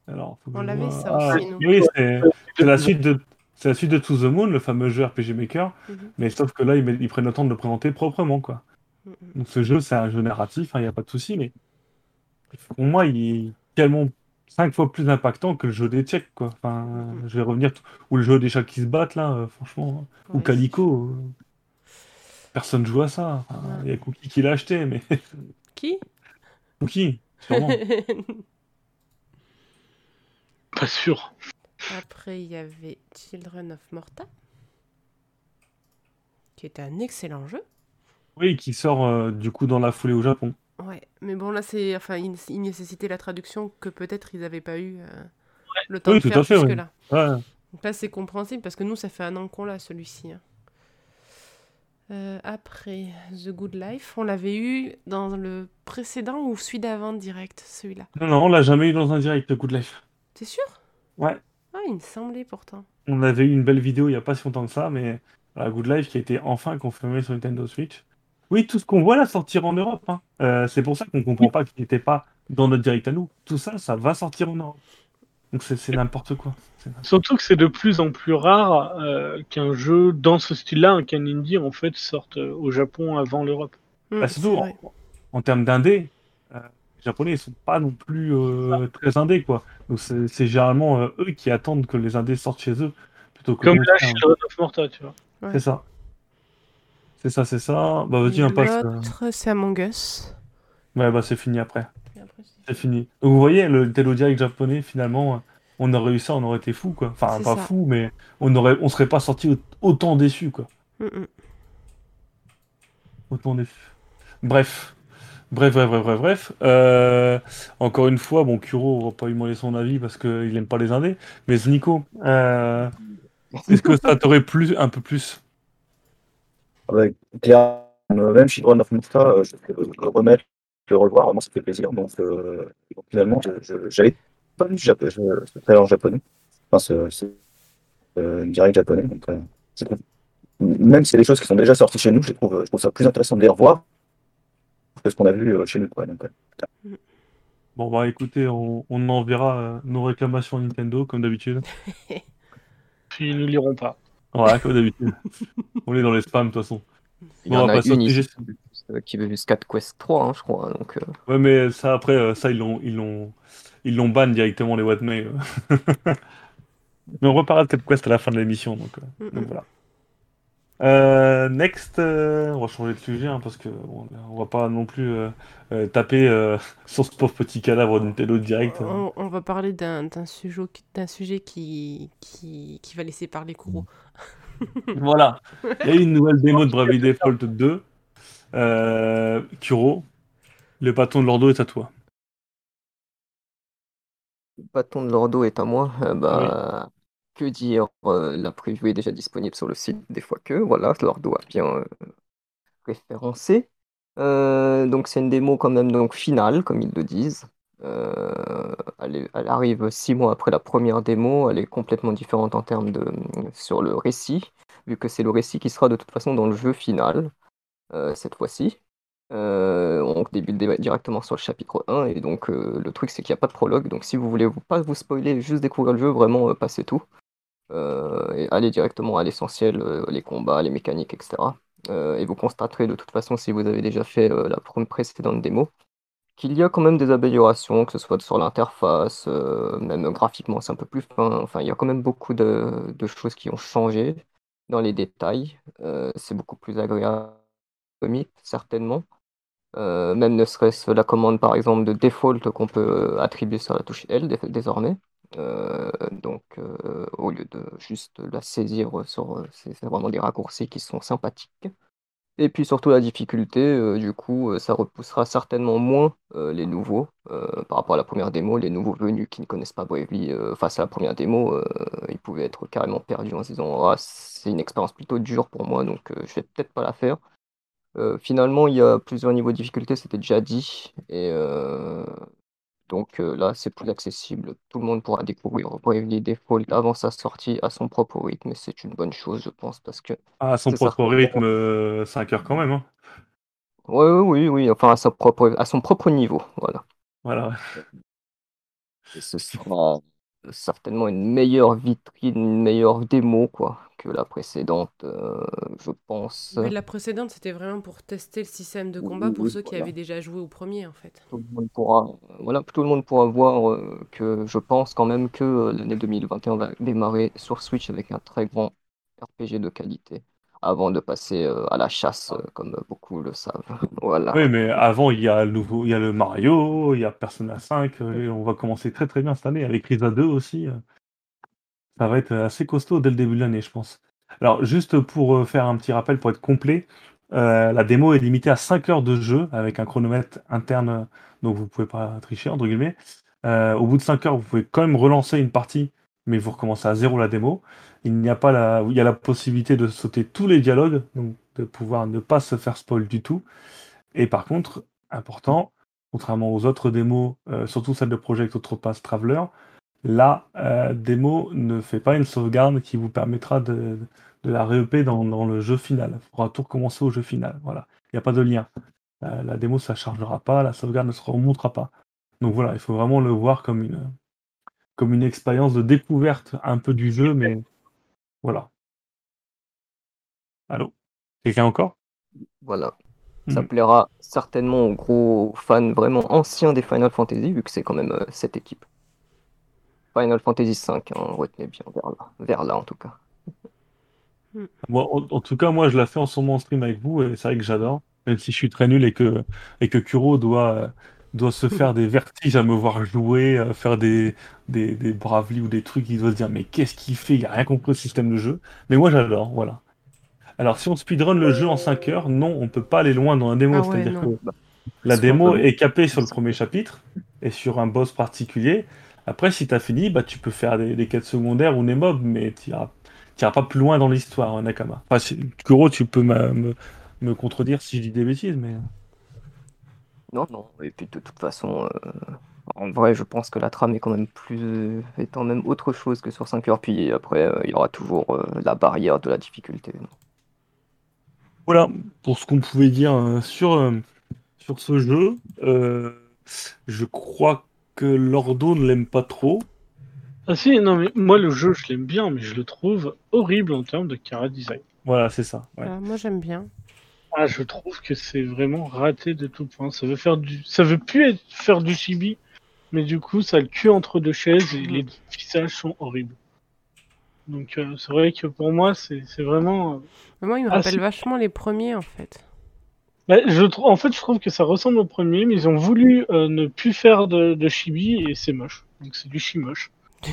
alors, faut que On l'avait, ça Ah, aussi, nous. Oui, c'est la suite de. C'est la suite de To the Moon, le fameux jeu RPG Maker, Mhm. mais sauf que là, ils, prennent le temps de le présenter proprement, quoi. Donc ce jeu, c'est un jeu narratif, il n'y a pas de souci, mais pour moi, il est tellement cinq fois plus impactant que le jeu des Tchèques, quoi. Enfin, Mhm. je vais revenir, ou le jeu des chats qui se battent, là, euh, franchement, ou. Calico, euh, personne joue à ça. Enfin, Ouais. Il y a Cookie qui l'a acheté, mais [LAUGHS] Qui? Cookie, sûrement. [LAUGHS] Pas sûr. Après, il y avait Children of Morta, qui était un excellent jeu. oui, qui sort euh, du coup dans la foulée au Japon. Ouais, mais bon, là, c'est. Enfin, il, il nécessitait la traduction que peut-être ils n'avaient pas eu euh, le temps Oui, de tout faire à oui. jusque-là. Ouais. Donc là, c'est compréhensible parce que nous, ça fait un an qu'on l'a celui-ci. hein. Euh, après, The Good Life, on l'avait eu dans le précédent ou celui d'avant direct, celui-là? Non, non, on l'a jamais eu dans un direct, le Good Life. T'es sûr? Ouais. Ah, il me semblait pourtant. On avait eu une belle vidéo il y a pas si longtemps que ça, mais la Good Life qui a été enfin confirmée sur Nintendo Switch. Oui, tout ce qu'on voit là sortir en Europe. hein. Euh, c'est pour ça qu'on comprend pas qu'il n'était pas dans notre direct à nous. Tout ça, ça va sortir en Europe. Donc c'est n'importe quoi. Surtout que c'est de plus en plus rare euh, qu'un jeu dans ce style-là, un qu'un indie en fait sorte euh, au Japon avant l'Europe. Hmm, Bah, surtout en, en termes d'indé, euh, les Japonais ils sont pas non plus euh, très indés quoi. Donc c'est généralement euh, eux qui attendent que les indés sortent chez eux plutôt que Comme là, faire. chez of Morta, tu vois. Ouais. C'est ça. C'est ça, c'est ça. Bah vas-y, on passe. euh, L'autre, c'est Among Us. Ouais, bah c'est fini après. C'est- fini. Donc vous voyez, le Direct japonais, finalement, euh, on aurait eu ça, on aurait été fou, quoi. Enfin, C'est pas ça. fou, mais on aurait, on serait pas sorti au- autant déçu, quoi. Hmm, hmm. Autant déçu. Bref. Bref, bref, bref, bref, bref. Euh, encore une fois, bon, Kuro va pas lui demander son avis parce qu'il aime pas les indés. Mais Nico, euh, [LAUGHS] est-ce que ça t'aurait plu un peu plus? Avec clairement, euh, même Children of euh, je vais le remettre, le revoir, vraiment ça fait plaisir. Donc, euh, donc, finalement, j'avais pas vu ce, trailer japonais, enfin ce, ce euh, direct japonais. Donc, euh, trouve- même si c'est des choses qui sont déjà sorties chez nous, je trouve, je trouve ça plus intéressant de les revoir que ce qu'on a vu chez nous. Quoi. Donc, euh, Bon, bah écoutez, on, on enverra nos réclamations à Nintendo, comme d'habitude. Puis [LAUGHS] ils ne liront pas. Ouais, comme d'habitude. [LAUGHS] on est dans les spams, de toute façon. Il y Bon, en on va a passer au une sujet ici euh, qui veut jusqu'à Quest 3, hein, je crois. Donc, euh, Ouais, mais ça, après, euh, ça, ils l'ont, ils l'ont, ils l'ont ban directement, les Whatmail. [LAUGHS] mais on reparlera de Cap Quest à la fin de l'émission, donc, Hmm, donc voilà. Euh, next, euh, on va changer de sujet, hein, parce que bon, on va pas non plus euh, euh, taper euh, [LAUGHS] sur ce pauvre petit cadavre de Nintendo Direct. hein. On, on va parler d'un sujet, d'un sujet qui, qui, qui va laisser parler Kuro. [LAUGHS] Voilà. Il y a eu une nouvelle démo de Bravely Default 2. Euh, Kuro, le bâton de l'ordo est à toi. le bâton de l'ordo est à moi. Euh, bah, Que dire euh, La preview est déjà disponible sur le site des fois que. Voilà, l'ordo a bien euh, référencé. Euh, donc c'est une démo quand même donc finale, comme ils le disent. Elle, arrive six mois après la première démo. Elle est complètement différente en termes de sur le récit, vu que c'est le récit qui sera de toute façon dans le jeu final cette fois-ci. On débute dé- directement sur le chapitre 1 et donc le truc c'est qu'il n'y a pas de prologue donc si vous voulez pas vous spoiler juste découvrir le jeu vraiment passez tout Euh, et allez directement à l'essentiel euh, les combats les mécaniques etc Euh, et vous constaterez de toute façon si vous avez déjà fait la pr- précédente démo qu'il y a quand même des améliorations que ce soit sur l'interface même graphiquement c'est un peu plus fin. Enfin il y a quand même beaucoup de, de choses qui ont changé dans les détails. C'est beaucoup plus agréable certainement. Même ne serait-ce la commande par exemple de default qu'on peut attribuer sur la touche L dé- désormais. Euh, donc euh, au lieu de juste la saisir sur... euh, C'est vraiment des raccourcis qui sont sympathiques. Et puis surtout la difficulté, du coup, ça repoussera certainement moins les nouveaux par rapport à la première démo. Les nouveaux venus qui ne connaissent pas Bravely face à la première démo, ils pouvaient être carrément perdus en se disant Ah, c'est une expérience plutôt dure pour moi, donc je vais peut-être pas la faire. Finalement, il y a plusieurs niveaux de difficulté, c'était déjà dit. Et donc euh, là, c'est plus accessible. Tout le monde pourra découvrir Bravely Default avant sa sortie à son propre rythme. Et c'est une bonne chose, je pense, parce que. Ah, à son propre rythme, euh, 5 heures quand même. Hein. Ouais, oui, oui, enfin à, sa propre, à son propre niveau. Voilà. Voilà. Et ce sera certainement une meilleure vitrine, une meilleure démo, quoi, que la précédente, euh, je pense. Mais la précédente, c'était vraiment pour tester le système de combat oui, pour oui, ceux qui avaient déjà joué au premier, en fait. tout le monde pourra, voilà, tout le monde pourra voir euh, que je pense quand même que euh, l'année 2021 va démarrer sur Switch avec un très grand RPG de qualité avant de passer euh, à la chasse, euh, comme beaucoup le savent. [LAUGHS] Voilà. Oui, mais avant, il y a le nouveau, il y a le Mario, il y a Persona 5, euh, et on va commencer très très bien cette année avec Risa 2 aussi. Ça va être assez costaud dès le début de l'année, je pense. Alors, juste pour faire un petit rappel, pour être complet, euh, la démo est limitée à 5 heures de jeu avec un chronomètre interne, donc vous pouvez pas tricher, entre guillemets. Euh, au bout de 5 heures, vous pouvez quand même relancer une partie, mais vous recommencez à zéro la démo. Il n'y a pas la, il y a la possibilité de sauter tous les dialogues, donc de pouvoir ne pas se faire spoil du tout. Et par contre, important, contrairement aux autres démos, euh, surtout celle de Project Octopath Traveler, la euh, démo ne fait pas une sauvegarde qui vous permettra de, la re dans, le jeu final. Il faudra tout recommencer au jeu final. Voilà. Il n'y a pas de lien. Euh, la démo, ça chargera pas, la sauvegarde ne se remontera pas. Donc voilà, il faut vraiment le voir comme une, comme une expérience de découverte un peu du jeu, mais voilà. Allô? Quelqu'un encore? Voilà. Ça hmm. plaira certainement aux gros fans vraiment anciens des Final Fantasy, vu que c'est quand même euh, cette équipe. Final Fantasy V, hein, retenez bien vers là, vers là en tout cas. Moi, en, tout cas, moi je la fais en ce moment en stream avec vous et c'est vrai que j'adore, même si je suis très nul et que, et que Kuro doit, doit se faire des vertiges à me voir jouer, à faire des, des, des ou des trucs, il doit se dire mais qu'est-ce qu'il fait? Il a rien compris au système de jeu. Mais moi j'adore, voilà. Alors si on speedrun le jeu en 5 heures, non, on peut pas aller loin dans la démo. Ah C'est-à-dire que la démo est capée sur le premier chapitre et sur un boss particulier. Après, si tu as fini, bah, tu peux faire des, quêtes secondaires ou des mobs, mais tu n'iras pas plus loin dans l'histoire, hein, Nakama. Enfin, Kuro, tu peux me, me contredire si je dis des bêtises, mais... Non, non. Et puis de toute façon, euh, en vrai, je pense que la trame est quand même plus étant même autre chose que sur 5 heures. Puis après, euh, il y aura toujours euh, la barrière de la difficulté. Voilà pour ce qu'on pouvait dire sur, sur ce jeu. je crois que Lordo ne l'aime pas trop. Ah si, non mais moi le jeu je l'aime bien, mais je le trouve horrible en termes de cara design. Voilà, c'est ça. Moi j'aime bien. Ah, je trouve que c'est vraiment raté de tout point. Ça veut faire du, ça veut plus être... faire du chibi, mais du coup, ça le cul entre deux chaises et les visages sont horribles. Donc, euh, c'est vrai que pour moi, c'est vraiment. Euh, moi, il me rappelle vachement les premiers, en fait. Bah, je trouve, en fait, je trouve que ça ressemble aux premiers, mais ils ont voulu euh, ne plus faire de, de chibi et c'est moche. Donc, c'est du chimoche. [LAUGHS]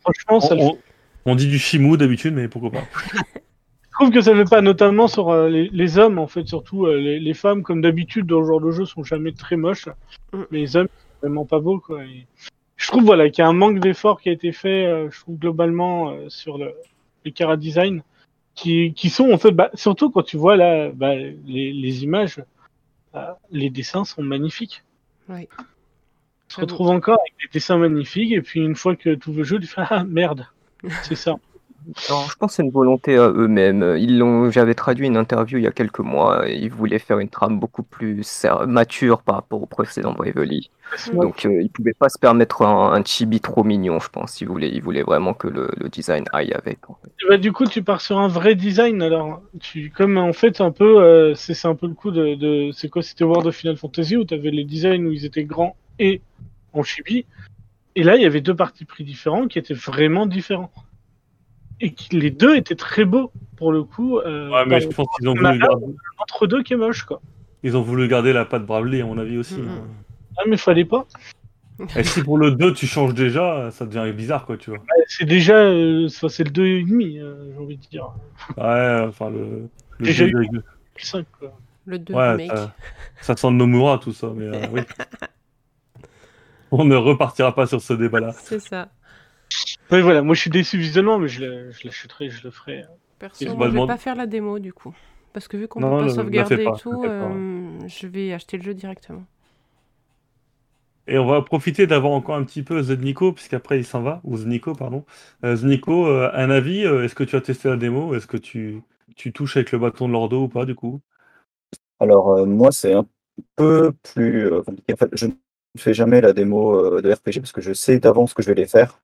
franchement, ça on, on, dit du chimou d'habitude, mais pourquoi pas? [LAUGHS] trouve que ça ne fait pas, notamment sur euh, les, hommes, en fait, surtout euh, les, femmes, comme d'habitude, dans ce genre de jeu, sont jamais très moches. Mm. Mais les hommes, sont vraiment pas beaux, quoi. je trouve, voilà, qu'il y a un manque d'effort qui a été fait, euh, je trouve, globalement, sur le, les cara design, qui, qui sont, en fait, bah, surtout quand tu vois, là, bah, les, les, images, les dessins sont magnifiques. Oui. On se retrouve encore avec des dessins magnifiques, et puis une fois que tout le jeu, tu fais, ah, merde, [LAUGHS] c'est ça. Non, je pense que c'est une volonté à eux-mêmes. Ils l'ont, j'avais traduit une interview il y a quelques mois. Et ils voulaient faire une trame beaucoup plus mature par rapport au précédent Bravely. Donc, ils euh, ils pouvaient pas se permettre un, chibi trop mignon, je pense. Ils voulaient, ils voulaient vraiment que le, design aille avec. Bah, du coup, tu pars sur un vrai design. Alors, tu, comme en fait, un peu, euh, c'est, un peu le coup de, c'est quoi C'était World of Final Fantasy où tu avais les designs où ils étaient grands et en chibi. Et là, il y avait deux parties pris différents qui étaient vraiment différents et les deux étaient très beaux pour le coup. Euh, ouais, mais je pense qu'ils ont voulu garder. Entre deux qui est moche quoi. Ils ont voulu garder la patte Bravely à mon avis aussi. Mm-hmm. Hein. Ah mais fallait pas. Et si pour le 2 tu changes déjà, ça devient bizarre quoi, tu vois. c'est déjà, euh, c'est le 2,5, euh, j'ai envie de dire. Ouais, enfin le. le déjà 2, eu le 5 quoi. Le 2 ouais, ça, ça, sent Nomura tout ça, mais euh, oui. [LAUGHS] On ne repartira pas sur ce débat là. C'est ça. Oui, voilà, moi je suis déçu visuellement, mais je l'achèterai, je le ferai. Perso, je ne vais pas faire la démo du coup. Parce que vu qu'on peut pas sauvegarder et tout, euh, je vais acheter le jeu directement. Et on va profiter d'avoir encore un petit peu Zednico, puisqu'après il s'en va, ou Znico, pardon. Euh, Znico, euh, un avis, est-ce que tu as testé la démo? Est-ce que tu, tu touches avec le bâton de l'ordo ou pas, du coup? Alors, moi, c'est un peu plus compliqué. En fait, je ne fais jamais la démo de RPG parce que je sais d'avance que je vais les faire.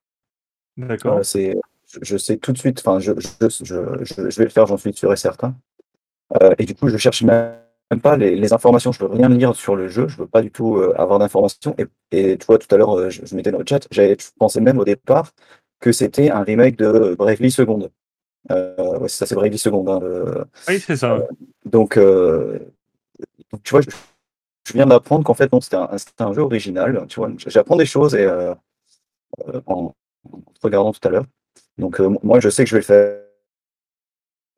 D'accord. Euh, c'est, je, sais tout de suite, enfin, je, je, je, je vais le faire, j'en suis sûr et certain. Euh, et du coup, je cherche même pas les, les, informations, je veux rien lire sur le jeu, je veux pas du tout euh, avoir d'informations. Et, et, tu vois, tout à l'heure, je, je, mettais dans le chat, j'avais pensé même au départ que c'était un remake de Bravely Second. ouais, ça, c'est Bravely Second. Hein, oui, c'est ça. donc, donc, tu vois, je, viens d'apprendre qu'en fait, non, c'était un, un, jeu original. Tu vois, j'apprends des choses et en regardant tout à l'heure. Donc euh, moi, je sais que je vais le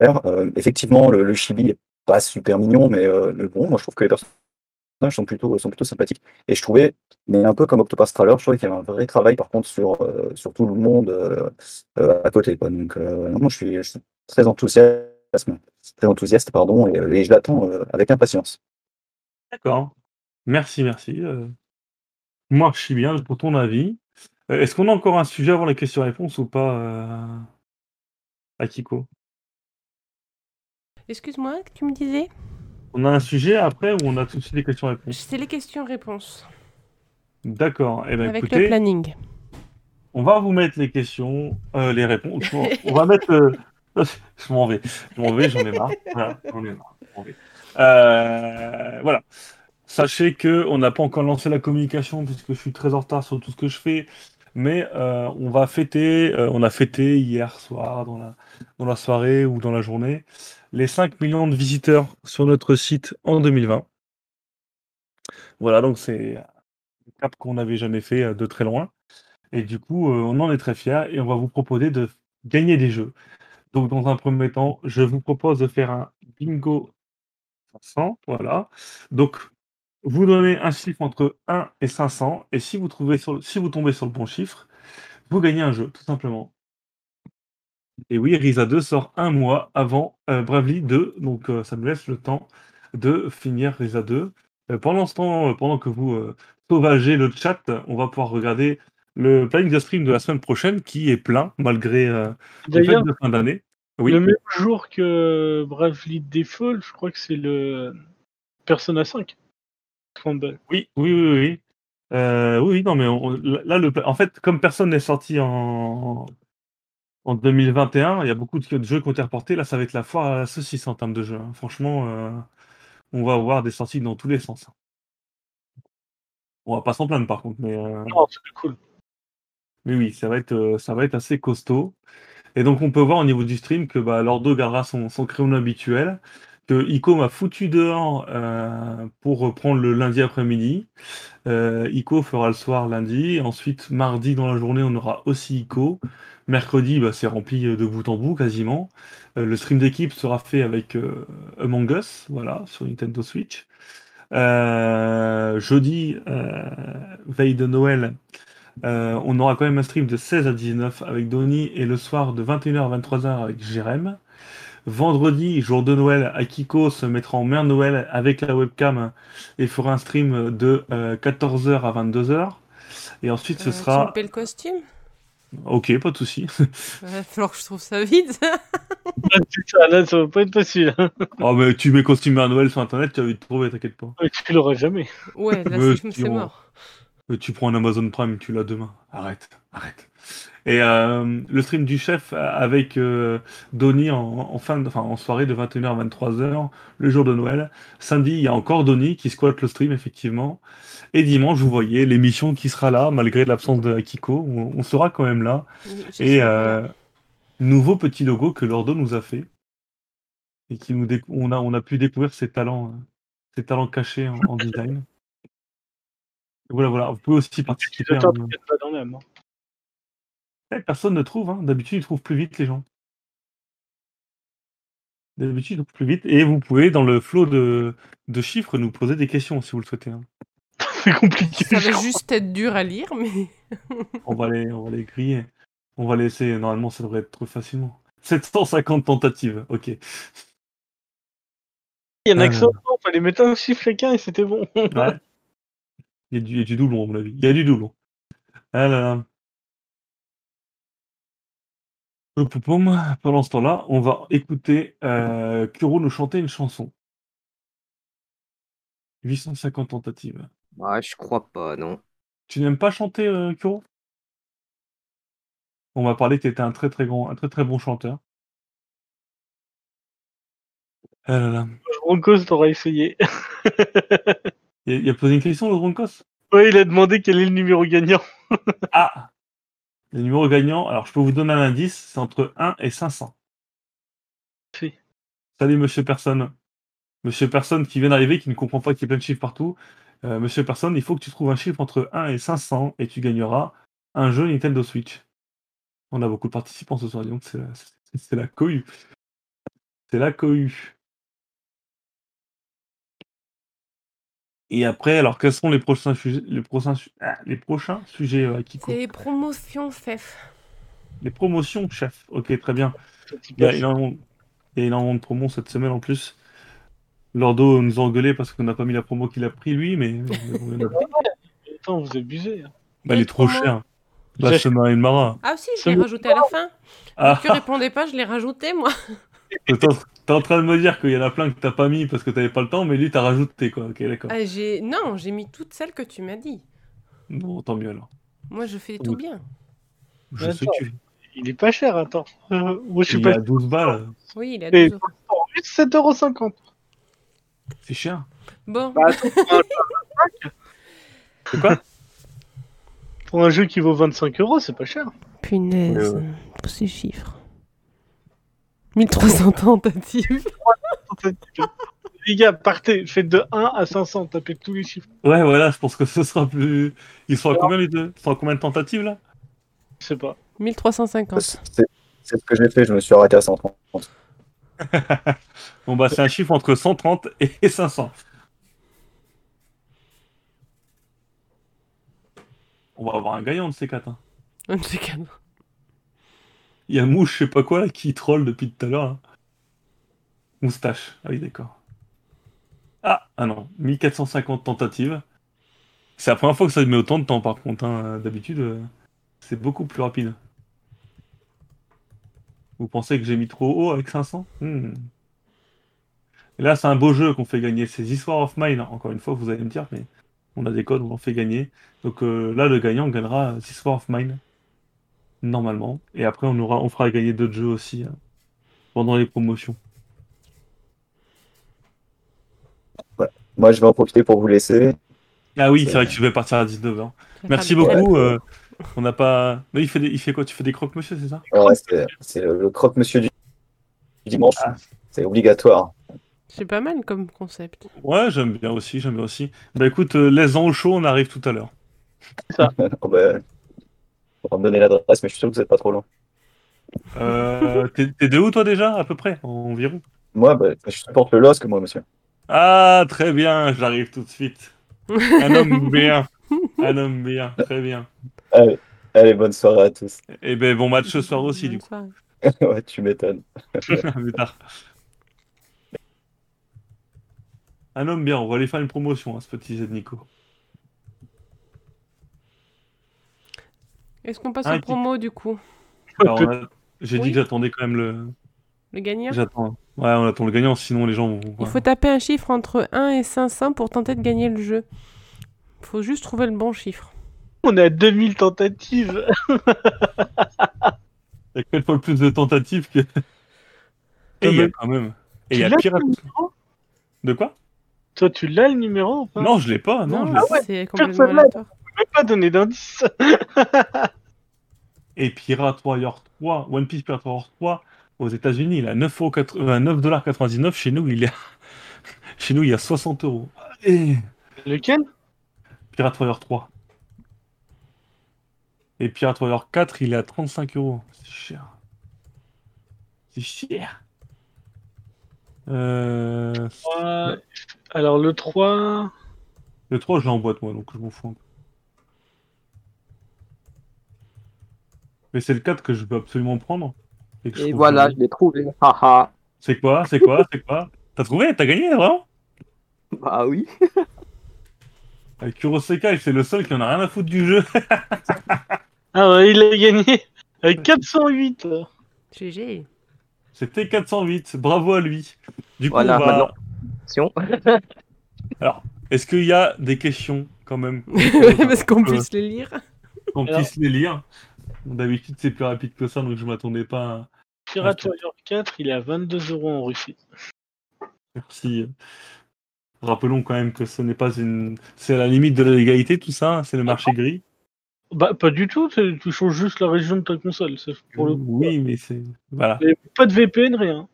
faire. Euh, effectivement, le, chibi n'est pas super mignon, mais, euh, bon, moi je trouve que les personnages sont plutôt, sont plutôt sympathiques. Et je trouvais, mais un peu comme Octopus Traveler, je trouvais qu'il y avait un vrai travail par contre sur, euh, sur tout le monde à côté. Quoi. Donc, moi, je suis, très enthousiaste, très enthousiaste pardon, et je l'attends avec impatience. D'accord. Merci, merci. moi, je suis bien pour ton avis. Est-ce qu'on a encore un sujet avant les questions-réponses ou pas, Akiko? Excuse-moi, tu me disais? On a un sujet après ou on a tout de suite les questions-réponses? C'est les questions-réponses. D'accord. Eh ben, Avec écoutez, le planning. on va vous mettre les questions, euh, les réponses. On, va mettre. euh, [LAUGHS] Je m'en vais. Je m'en vais, j'en ai marre. Voilà, j'en ai marre. vais. Euh, voilà. Sachez que on n'a pas encore lancé la communication puisque je suis très en retard sur tout ce que je fais. Mais euh, on va fêter, euh, on a fêté hier soir dans la, soirée ou dans la journée les 5 millions de visiteurs sur notre site en 2020. Voilà, donc c'est un cap qu'on n'avait jamais fait euh, de très loin. Et du coup, on en est très fiers et on va vous proposer de gagner des jeux. Donc, dans un premier temps, je vous propose de faire un bingo 500. Voilà. Donc, vous donnez un chiffre entre 1 et 500. Et si vous, trouvez sur le- si vous tombez sur le bon chiffre, vous gagnez un jeu, tout simplement. Et oui, Risa 2 sort un mois avant euh, Bravely 2. Donc, euh, ça nous laisse le temps de finir Risa 2. Euh, pendant ce temps, pendant que vous sauvagez le chat, on va pouvoir regarder le planning de stream de la semaine prochaine qui est plein malgré les fêtes de fin d'année. Oui. le même jour que Bravely Default, je crois que c'est le Persona 5. Fumble. Oui, oui, oui, oui. Euh, oui, oui, non, mais on- là, le, en fait, comme personne n'est sorti en, en 2021, il y a beaucoup de, de jeux qui ont été reportés. Là, ça va être la foire à la saucisse en termes de jeux. hein. Franchement, euh, on va avoir des sorties dans tous les sens. On va pas s'en plaindre par contre, mais, euh, Non, c'est cool. mais oui, ça va être, ça va être assez costaud. Et donc, on peut voir au niveau du stream que bah, Lordo gardera son, son créneau habituel, que Ico m'a foutu dehors euh, pour reprendre le lundi après-midi. Euh, Ico fera le soir lundi. Ensuite, mardi dans la journée, on aura aussi Ico. Mercredi, bah, c'est rempli euh, de bout en bout quasiment. Le stream d'équipe sera fait avec Among Us, voilà, sur Nintendo Switch. Jeudi, veille de Noël, on aura quand même un stream de 16 à 19 avec Donny et le soir de 21h à 23h avec Jérém. Vendredi, jour de Noël, Akiko se mettra en mère Noël avec la webcam et fera un stream de 14h à 22h. Et ensuite, ce Euh, Tu sera. paies le costume? Ok, pas de souci. Il va falloir que je trouve ça vide. [LAUGHS] Ah, ça, là, ça va pas être facile. hein. [LAUGHS] oh, mais tu mets costume mère Noël sur internet, tu vas vite trouver, t'inquiète pas. Ouais, Tu l'auras jamais. ouais, là, Mais c'est mort. Euh, Tu prends un Amazon Prime, tu l'as demain. Arrête, arrête. Et euh, le stream du chef avec euh, Donny en, en fin de, enfin, en soirée de 21h à 23h, le jour de Noël. Samedi, il y a encore Donny qui squatte le stream, effectivement. Et dimanche, vous voyez l'émission qui sera là, malgré l'absence de Akiko. On, on sera quand même là. Oui, Et euh, nouveau petit logo que Lordo nous a fait. Et qui nous déc- on, a, on a pu découvrir ses talents, euh, ses talents cachés en, en design. Voilà, voilà. Vous pouvez aussi participer. J'attends personne ne trouve, hein. D'habitude, ils trouvent plus vite les gens. D'habitude, ils trouvent plus vite. Et vous pouvez, dans le flot de, de chiffres, nous poser des questions si vous le souhaitez. hein. [LAUGHS] C'est compliqué. Ça je va juste être dur à lire, mais. [LAUGHS] On va les, on va les griller. On va laisser. Normalement, ça devrait être facilement. 750 tentatives. Ok. Il y en a que Euh. ça, il fallait mettre un chiffre chacun et c'était bon. Ouais. Il y, a du, il y a du doublon, à mon avis. Il y a du doublon. Ah là là. Pendant ce temps-là, on va écouter euh, Kuro nous chanter une chanson. 850 tentatives. Ouais, je crois pas, non. Tu n'aimes pas chanter, euh, Kuro? On m'a parlé que tu étais un très très grand, un très très bon chanteur. Ah là là. Broncos t'auras essayé. [LAUGHS] Il a, il a posé une question, le Broncos Ouais, il a demandé quel est le numéro gagnant. Ah Le numéro gagnant, alors je peux vous donner un indice, c'est entre 1 et 500. Si. Salut Monsieur Personne. Monsieur Personne qui vient d'arriver, qui ne comprend pas qu'il y a plein de chiffres partout. Euh, Monsieur Personne, il faut que tu trouves un chiffre entre 1 et 500 et tu gagneras un jeu Nintendo Switch. On a beaucoup de participants ce soir, donc c'est la, c'est- c'est la cohue. C'est la cohue. Et après, alors quels sont les prochains sujets, les prochains, ah, les prochains sujets euh, Akiko C'est les promotions, chef. Les promotions, chef. Ok, très bien. Il y a énormément, il y a énormément de promos cette semaine en plus. Lordo nous a engueulé parce qu'on n'a pas mis la promo qu'il a pris lui, mais, Attends, [LAUGHS] vous abusez. hein. bah, il est trop promo cher. Bah, c'est Marine Mara. Ah si, je l'ai rajouté à la fin. [LAUGHS] Ah, Tu répondais pas, je l'ai rajouté, moi. T'es en train de me dire qu'il y en a plein que t'as pas mis parce que t'avais pas le temps, mais lui t'as rajouté quoi. Ok, d'accord. Ah, j'ai... Non, j'ai mis toutes celles que tu m'as dit. Bon, tant mieux alors. Moi, je fais tout Oui. bien. Je Attends. sais que tu Il est pas cher, attends. Euh, moi, je suis il pas est à 12 balles. Oui, il a Et- 12 euros. pour 7,50€. C'est cher. Bon, Bah, attends, pour, un, C'est quoi? Pour un jeu qui vaut 25 euros, c'est pas cher. punaise. Ouais, Tous ces chiffres. 1300 tentatives. [LAUGHS] Les gars, partez, faites de 1 à 500, tapez tous les chiffres. Ouais, voilà, je pense que ce sera plus. Ils sont à combien les deux? Ils sont à combien de tentatives là? Je sais pas. 1350. C'est ce que j'ai fait, je me suis arrêté à 130. [LAUGHS] Bon bah c'est un chiffre entre 130 et 500. On va avoir un gagnant de ces quatre. hein. Un de ces quatre. Il y a Mouche, je sais pas quoi, là, qui troll depuis tout à l'heure. Moustache. Ah oui, d'accord. Ah, ah non, 1450 tentatives. C'est la première fois que ça met autant de temps par contre. hein. D'habitude, euh, c'est beaucoup plus rapide. Vous pensez que j'ai mis trop haut avec 500 Hmm. Et là, c'est un beau jeu qu'on fait gagner. C'est War of Mine. Encore une fois, vous allez me dire, mais on a des codes, on en fait gagner. Donc euh, là, le gagnant gagnera War of Mine. Normalement. Et après, on, aura, on fera gagner d'autres jeux aussi hein, pendant les promotions. Moi, je vais en profiter pour vous laisser. Ah oui, c'est vrai que je vais partir à 19h. Merci beaucoup. euh, on n'a pas. Mais il fait, des- il fait quoi? Tu fais des croques, monsieur, c'est ça? Ouais, c'est le, croque-monsieur du dimanche. Ah. C'est obligatoire. C'est pas mal comme concept. Ouais, j'aime bien aussi, j'aime bien aussi. Bah écoute, euh, laisse-en au chaud, on arrive tout à l'heure. [LAUGHS] Oh, bah, on va me donner l'adresse, mais je suis sûr que vous n'êtes pas trop loin. Euh, T'es de où toi déjà, à peu près, environ? Moi, bah, je supporte le LOSC, moi, monsieur. Ah, très bien, j'arrive tout de suite. Un homme [LAUGHS] bien. Un homme bien, très bien. Allez, allez, bonne soirée à tous. Et ben bon match ce soir aussi, du coup. [LAUGHS] Ouais, tu m'étonnes. [LAUGHS] À plus tard. Un homme bien, on va aller faire une promotion à ce petit Z Nico. Est-ce qu'on passe Ah, aux promos du coup [LAUGHS] a- J'ai Oui. dit que j'attendais quand même le. Le gagnant J'attends. Ouais, on attend le gagnant, sinon les gens vont. Il faut taper un chiffre entre 1 et 500 pour tenter de gagner le jeu. faut juste trouver le bon chiffre. On a 2000 tentatives. [LAUGHS] Il y a quatre fois plus de tentatives que. [LAUGHS] Et il y a quand même. Et il y a numéro De quoi? Toi, tu l'as le numéro ou pas? Non, je l'ai pas. Non, Non, je l'ai pas. c'est complètement pas donner d'indice. [LAUGHS] Et Pirate Warrior 3, One Piece Pirate Warrior 3 aux États-Unis, il est à 9,99 euh, 9,99$. Chez nous, il est à... Chez nous, il y a [LAUGHS] 60 euros. Et Lequel? Pirate Warrior 3. Et Pirate Warrior 4, il est à 35 euros. C'est cher. C'est cher. Euh, Euh, Alors, le 3. Le 3, je l'ai en boîte, moi, donc je m'en fous un peu. Mais c'est le 4 que je veux absolument prendre. que je Et trouve voilà, je l'ai trouvé. Haha. C'est quoi C'est quoi C'est quoi? T'as trouvé? T'as gagné, vraiment? Bah oui. [LAUGHS] Avec Kurosekai, c'est le seul qui en a rien à foutre du jeu. [LAUGHS] Ah ouais, il a gagné avec 408. GG. C'était 408. Bravo à lui. Du coup, Voilà, on va- maintenant. Attention. [LAUGHS] est-ce qu'il y a des questions quand même? Parce qu'on Euh, puisse les lire. qu'on Alors- puisse les lire D'habitude, c'est plus rapide que ça, donc je m'attendais pas à... Pirate Warrior 4, il est à 22 euros en Russie. Merci. Rappelons quand même que ce n'est pas une... C'est à la limite de la légalité, tout ça. C'est le marché gris. Bah, pas du tout, tu changes juste la région de ta console. Pour le coup. Oui, mais c'est... Voilà. Et Pas de VPN, rien.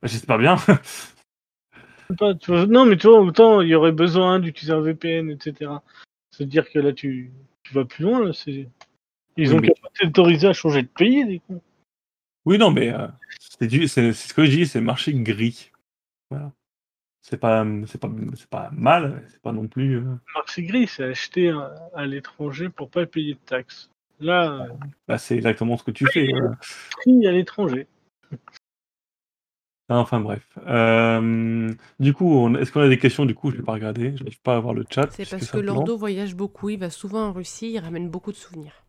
Bah, J'espère bien. [LAUGHS] Pas, tu vois, non, mais tu vois, autant il y aurait besoin d'utiliser un VPN, etc. C'est-à-dire que là, tu, tu vas plus loin. Là, c'est... Ils Oui, ont mais- qu'à pas t'autoriser à changer de pays, des cons. Oui, non, mais euh, c'est du... c'est c'est ce que je dis, c'est le marché gris. Voilà. c'est pas, c'est pas, c'est pas mal, c'est pas non plus. euh, Marc Gris s'est acheté à, à l'étranger pour pas payer de taxes. Là, euh, bah, c'est exactement ce que tu fais. prix à l'étranger. Enfin bref. Euh, du coup, est-ce qu'on a des questions? Du coup, je vais pas regarder. Je n'arrive pas à voir le chat. C'est parce que. Lordo voyage beaucoup, il va souvent en Russie, il ramène beaucoup de souvenirs.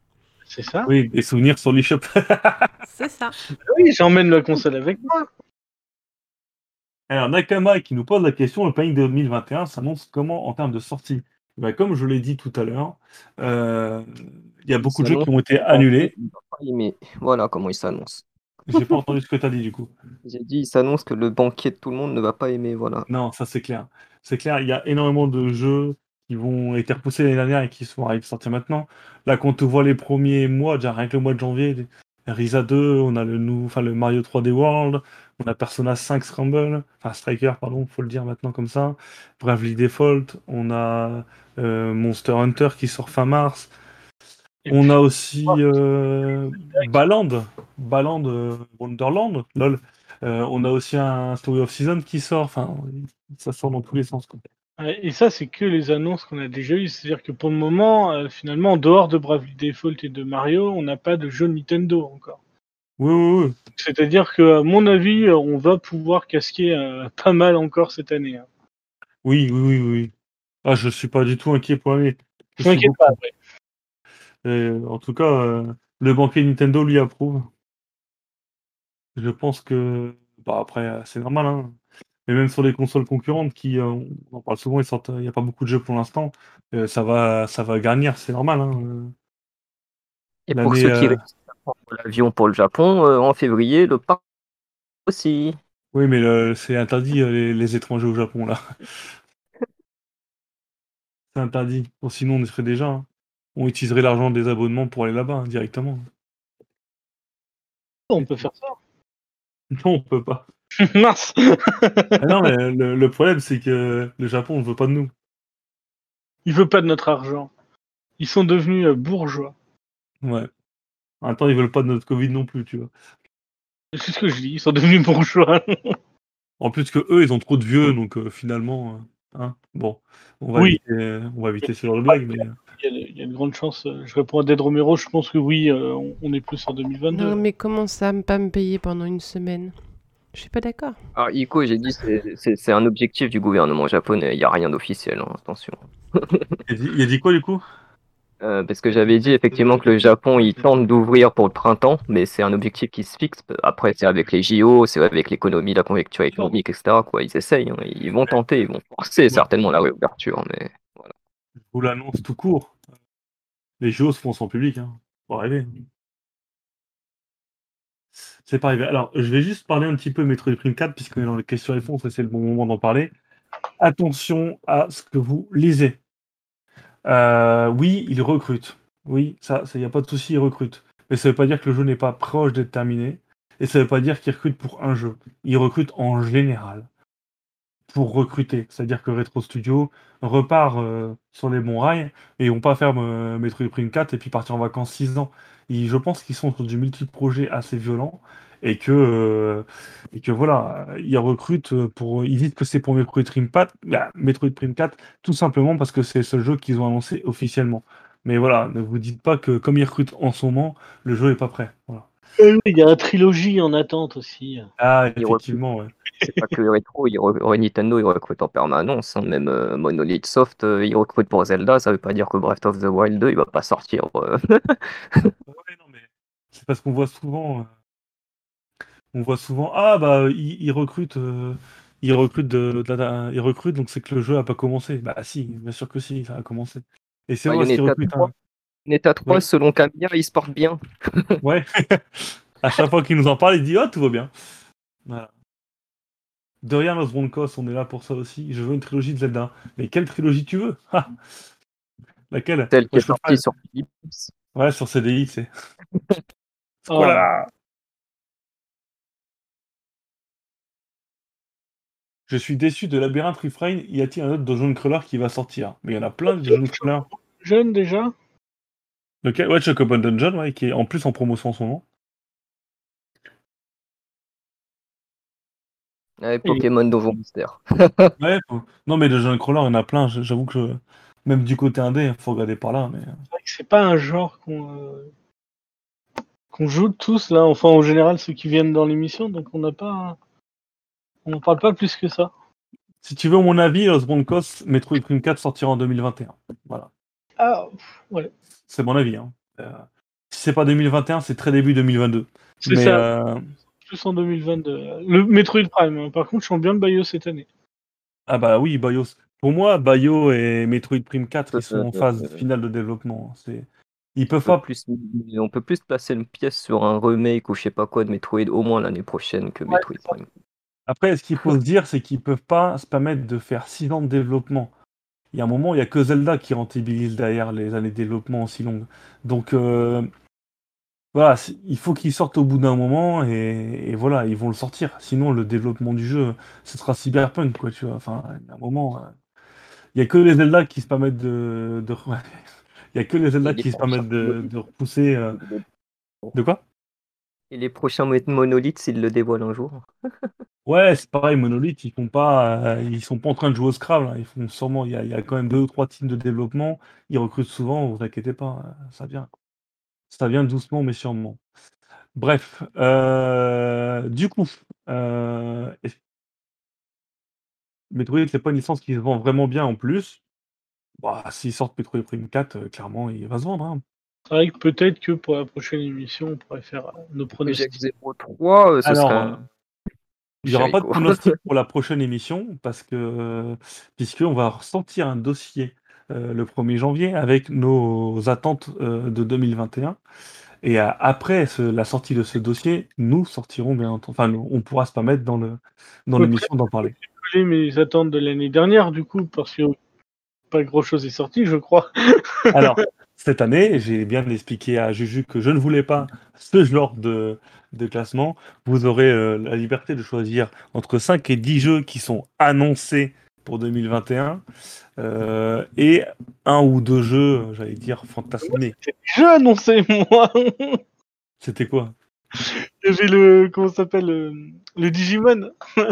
C'est ça Oui, des souvenirs sur l'eShop. [LAUGHS] C'est ça. Oui, j'emmène la console avec moi. Alors, Nakama qui nous pose la question le planning de 2021 s'annonce comment en termes de sortie? Ben, Comme je l'ai dit tout à l'heure, euh, il y a beaucoup de jeux qui ont été annulés. Il va pas aimer. Voilà comment il s'annonce. J'ai pas entendu ce que tu as dit du coup. [LAUGHS] J'ai dit, il s'annonce que le banquier de tout le monde ne va pas aimer. Voilà. Non, ça c'est clair. C'est clair, il y a énormément de jeux qui vont été repoussés l'année dernière et qui sont arrivés sortir maintenant. Là, quand on te voit les premiers mois, déjà rien que le mois de janvier, Risa 2, on a le, nou- enfin, le Mario 3D World, on a Persona 5 Scramble, enfin Striker, pardon, faut le dire maintenant comme ça, Bravely Default, on a euh, Monster Hunter qui sort fin mars, Et on puis, a aussi euh, Baland, Baland euh, Wonderland, lol. Euh, on a aussi un Story of Season qui sort, enfin, ça sort dans tous les sens. Quoi. Et ça, c'est que les annonces qu'on a déjà eues. C'est-à-dire que pour le moment, euh, finalement, en dehors de Bravely Default et de Mario, on n'a pas de jeu Nintendo encore. Oui, oui, oui. C'est-à-dire que, à mon avis, euh, on va pouvoir casquer euh, [LAUGHS] pas mal encore cette année. hein. Oui, oui, oui, oui. Ah, je suis pas du tout inquiet pour l'année. Je beaucoup- pas. après. En tout cas, le banquier Nintendo lui approuve. Je pense que, bah après, c'est normal, hein. Mais même sur les consoles concurrentes, qui, euh, on en parle souvent, il n'y a pas beaucoup de jeux pour l'instant. euh, ça va, ça va garnir, c'est normal. Hein. euh. Et pour ceux qui euh, réussissent à prendre l'avion pour le Japon, euh, en février, le parc aussi. Oui, mais c'est interdit les, les étrangers au Japon là. [LAUGHS] c'est interdit. Bon, sinon, on y serait déjà. hein. On utiliserait l'argent des abonnements pour aller là-bas hein, directement. On peut faire ça. Non, on peut pas. [LAUGHS] Mince Ah non, mais le, le problème, c'est que le Japon ne veut pas de nous. Il veut pas de notre argent. Ils sont devenus euh, bourgeois. Ouais. En même temps, ils veulent pas de notre Covid non plus, tu vois. C'est ce que je dis. Ils sont devenus [LAUGHS] bourgeois. En plus que eux, ils ont trop de vieux, donc euh, finalement, euh, hein, bon, on va Oui. éviter, on va éviter ce genre de blague, mais Il y, a, il y a de grandes chances. euh, Je réponds à Dead Romero. Je pense que oui, euh, on- on est plus en 2022. Non, mais comment ça, me pas me payer pendant une semaine? Je suis pas d'accord. Alors, Iko, j'ai dit, c'est- un objectif du gouvernement japonais. Il n'y a rien d'officiel, hein, attention. [LAUGHS] il, a dit, il a dit quoi du coup? Euh, parce que j'avais dit effectivement que le Japon, il tente d'ouvrir pour le printemps, mais c'est un objectif qui se fixe. Après, c'est avec les JO, c'est avec l'économie, la conjoncture économique, etc. Quoi. Ils essayent, hein. ils vont tenter, ils vont forcer certainement la réouverture, mais Je vous l'annonce tout court. Les JO se font sans public, hein. Faut rêver. C'est pas arrivé. Alors, je vais juste parler un petit peu Metroid Prime 4, puisqu'on est dans les questions-réponses et c'est le bon moment d'en parler. Attention à ce que vous lisez. Euh, oui, il recrute. Oui, ça, il n'y a pas de souci, il recrute. Mais ça veut pas dire que le jeu n'est pas proche d'être terminé. Et ça veut pas dire qu'il recrute pour un jeu. Il recrute en général. Pour recruter. C'est-à-dire que Retro Studio repart euh, sur les bons rails et vont pas faire euh, Metroid Prime 4 et puis partir en vacances 6 ans. Ils- je pense qu'ils sont sur du multi-projet assez violent et que, euh, et que voilà, ils recrutent pour. Ils disent que c'est pour Metroid Prime 4, bah, Metroid Prime 4, tout simplement parce que c'est le seul jeu qu'ils ont annoncé officiellement. Mais voilà, ne vous dites pas que comme ils recrutent en ce moment, le jeu est pas prêt. Voilà. Oui, Il y a la trilogie en attente aussi. Ah, effectivement, ouais. C'est pas que rétro, ils Nintendo, ils recrutent en permanence. hein. Même euh, Monolith Soft, euh, ils recrutent pour Zelda. Ça veut pas dire que Breath of the Wild 2, il va pas sortir. euh. [LAUGHS] Ouais, non, mais c'est parce qu'on voit souvent, euh, on voit souvent, ah bah ils, ils recrutent, ils recrutent de, ils recrutent, donc c'est que le jeu a pas commencé. Bah si, bien sûr que si, ça a commencé. Et c'est Ouais, vrai y qu'ils recrutent. trois. un- Neta 3, Oui. selon Camilla, il se porte bien. Ouais. [LAUGHS] à chaque fois qu'il nous en parle, il dit ah tout va bien. Voilà. De rien, Los Broncos, on est là pour ça aussi. Je veux une trilogie de Zelda. Mais quelle trilogie tu veux? Ah Laquelle? Celle qui est sortie sur Philips. Ouais, sur CDI, c'est. [LAUGHS] Oh. Voilà. Je suis déçu de Labyrinthe Refrain. Y a-t-il un autre Dungeon Crawler qui va sortir? Mais il y en a plein de Dungeon Crawler. Jeune déjà Lequel? Ouais, Chocobo Dungeon, ouais, qui est en plus en promotion en ce moment. Ouais, Pokémon Donjon Mystère. [LAUGHS] Ouais, faut- non, mais les jeux crawler, il y en a plein. J'avoue que je- même du côté indé, il faut regarder par là. Mais... C'est vrai que c'est pas un genre qu'on euh, qu'on joue tous là, enfin en général ceux qui viennent dans l'émission, donc on n'a pas. On n'en parle pas plus que ça. Si tu veux mon avis, Los Broncos, Metroid Prime 4 sortira en 2021. Voilà. Ah, C'est mon avis. Hein. Euh, si c'est pas 2021, c'est très début 2022. c'est ça, euh, plus en 2022. Le Metroid Prime, hein. par contre, je sens bien le Bayo cette année. ah bah oui, Bios. Pour moi, Bayo et Metroid Prime 4, ils sont en phase finale de développement. C'est... Ils peuvent On pas peut, plus, on peut plus placer une pièce sur un remake ou je sais pas quoi de Metroid au moins l'année prochaine que Ouais, Metroid. Prime. Après, ce qu'il faut se dire, c'est qu'ils peuvent pas se permettre de faire 6 ans de développement. Il y a un moment, il y a que Zelda qui rentabilise derrière les années de développement aussi longues. Donc, euh, voilà, il faut qu'ils sortent au bout d'un moment et, et voilà, ils vont le sortir. Sinon, le développement du jeu, ce sera cyberpunk, quoi, tu vois. Enfin, a un moment, euh, il y a que les Zelda qui se permettent de, de- ouais. [LAUGHS] il y a que les Zelda qui se permettent de, monolithes. de repousser. euh, De quoi? Et les prochains mo- monolithes s'ils le dévoilent un jour. [LAUGHS] Ouais, c'est pareil, Monolith, ils font pas, euh, ils sont pas en train de jouer au Scrabble. hein. Ils font sûrement, il y a, il y a quand même deux ou trois teams de développement. Ils recrutent souvent, vous inquiétez pas, ça vient. Ça vient doucement mais sûrement. Bref, euh, du coup, euh, Metroid, c'est pas une licence qui se vend vraiment bien en plus. Bah, s'ils sortent Metroid Prime 4, euh, clairement, il va se vendre. hein. C'est vrai que peut-être que pour la prochaine émission, on pourrait faire nos pronostics. 03, euh, ce Alors, serait euh, un... Il n'y aura pas de pronostic [LAUGHS] pour la prochaine émission parce que puisqu'on va ressortir un dossier euh, le 1er janvier avec nos attentes euh, de 2021. Et euh, après ce- la sortie de ce dossier, nous sortirons bien entendu. Enfin, on pourra se permettre dans le dans l'émission d'en parler. J'ai mes attentes de l'année dernière, du coup, parce que pas grand chose est sorti, je crois. [LAUGHS] Alors, cette année, j'ai bien expliqué à Juju que je ne voulais pas ce genre de, de classement. Vous aurez euh, la liberté de choisir entre 5 et 10 jeux qui sont annoncés pour 2021 euh, et un ou deux jeux, euh, j'allais dire, fantasmés. J'ai annoncé, [LAUGHS] moi C'était quoi? Avait le. Comment s'appelle le, le Digimon. [LAUGHS]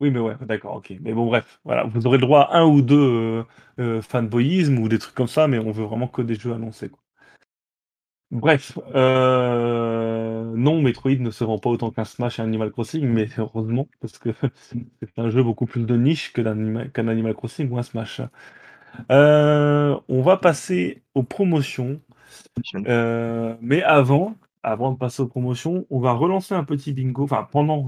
Oui, mais ouais, d'accord, ok. Mais bon, bref, voilà, vous aurez le droit à un ou deux euh, euh, fanboyisme ou des trucs comme ça, mais on veut vraiment que des jeux annoncés. quoi. Bref, euh, non, Metroid ne se vend pas autant qu'un Smash et un Animal Crossing, mais heureusement, parce que [LAUGHS] c'est un jeu beaucoup plus de niche qu'un Animal Crossing ou un Smash. Euh, on va passer aux promotions. Euh, mais avant, avant de passer aux promotions, on va relancer un petit bingo. Enfin, pendant.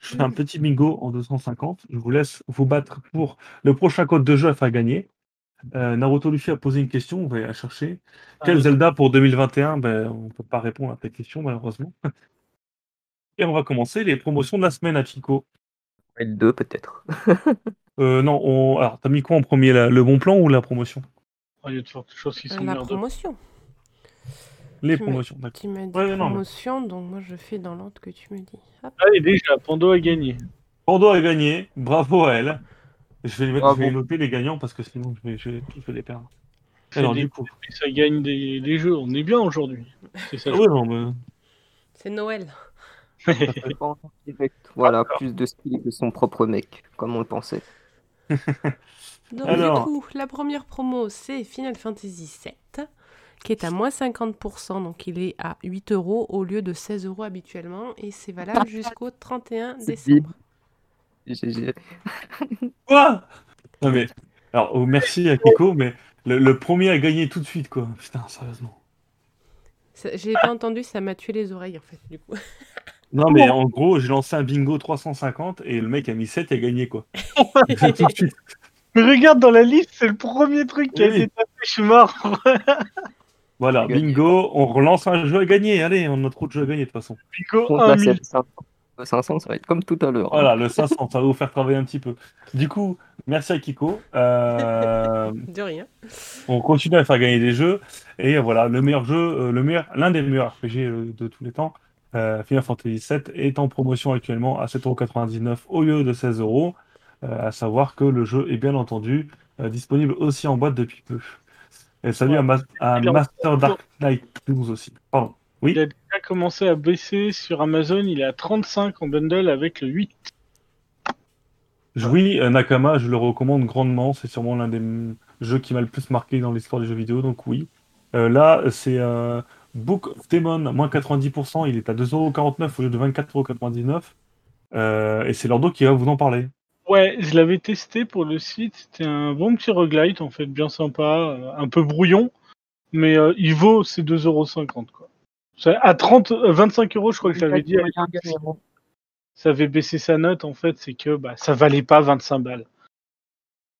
je fais un petit bingo en 250. Je vous laisse vous battre pour le prochain code de jeu à faire gagner. Euh, Naruto Luffy a posé une question, on va la chercher. Quel Ah, Zelda pour 2021 ben, On ne peut pas répondre à ta question, malheureusement. Et on va commencer les promotions de la semaine à Chico. Metroid 2 peut-être. [LAUGHS] Euh, non, on... alors, t'as mis quoi en premier la- Le bon plan ou la promotion? Il y a de fortes choses qui sont La promotion. Les Tu promotions, d'accord. Tu m'as dit Ouais, non, mais- promotion, donc moi je fais dans l'ordre que tu me dis. Hop. Allez, déjà, Pando a gagné. Bordeaux a gagné, bravo à elle. Je vais, les mettre- je vais les gagnants parce que sinon je vais, je vais- je vais les perdre. Alors des- du coup. Ça gagne des, des jeux. On est bien aujourd'hui. C'est ça. Ah ouais, non, mais... C'est Noël. [LAUGHS] Voilà, plus de style que son propre mec, comme on le pensait. [LAUGHS] Donc Alors. du coup, la première promo, c'est Final Fantasy VII, qui est à moins 50%, donc il est à 8 euros au lieu de 16 euros habituellement, et c'est valable [LAUGHS] jusqu'au 31 C'est décembre. GG. Quoi? Non mais... Alors, oh, merci à Kiko, mais le, le premier a gagné tout de suite, quoi. Putain, sérieusement. J'ai pas entendu, ça m'a tué les oreilles en fait, du coup. [LAUGHS] Non mais en gros, j'ai lancé un bingo 350 et le mec a mis 7 et a gagné, quoi. [LAUGHS] tout de suite. Mais regarde dans la liste, c'est le premier truc qui a été tapé. Je suis mort. [LAUGHS] Voilà, bingo, on relance un jeu à gagner. Allez, on a trop de jeux à gagner de toute façon. Pico, Bon, 1 là, 000. C'est 500. Le 500, ça va être comme tout à l'heure. hein. Voilà, le 500, ça va vous faire travailler un petit peu. Du coup, merci à Kiko. Euh, [LAUGHS] De rien. on continue à faire gagner des jeux. Et voilà, le meilleur jeu, euh, le meilleur, l'un des meilleurs RPG euh, de tous les temps, euh, Final Fantasy VII, est en promotion actuellement à 7,99€ au lieu de 16€. Euh, à savoir que le jeu est bien entendu euh, disponible aussi en boîte depuis peu. Et salut Ouais. à, Ma- Master Dark Knight 12 aussi. Pardon. Oui. Il a déjà commencé à baisser sur Amazon. Il est à 35 en bundle avec le 8. Oui, euh, Nakama, je le recommande grandement. C'est sûrement l'un des jeux qui m'a le plus marqué dans l'histoire des jeux vidéo, donc oui. Euh, là, c'est euh, Book of Demon, moins 90%. Il est à 2,49€ au lieu de 24,99€. Euh, et c'est Lordo qui va vous en parler. Ouais, je l'avais testé pour le site. C'était un bon petit roguelite, en fait, bien sympa, un peu brouillon, mais il vaut ses 2,50€. quoi. À 30, euh, 25 euros, je crois que je l'avais dit. Ça avait baissé sa note, en fait, c'est que bah, ça valait pas 25 balles.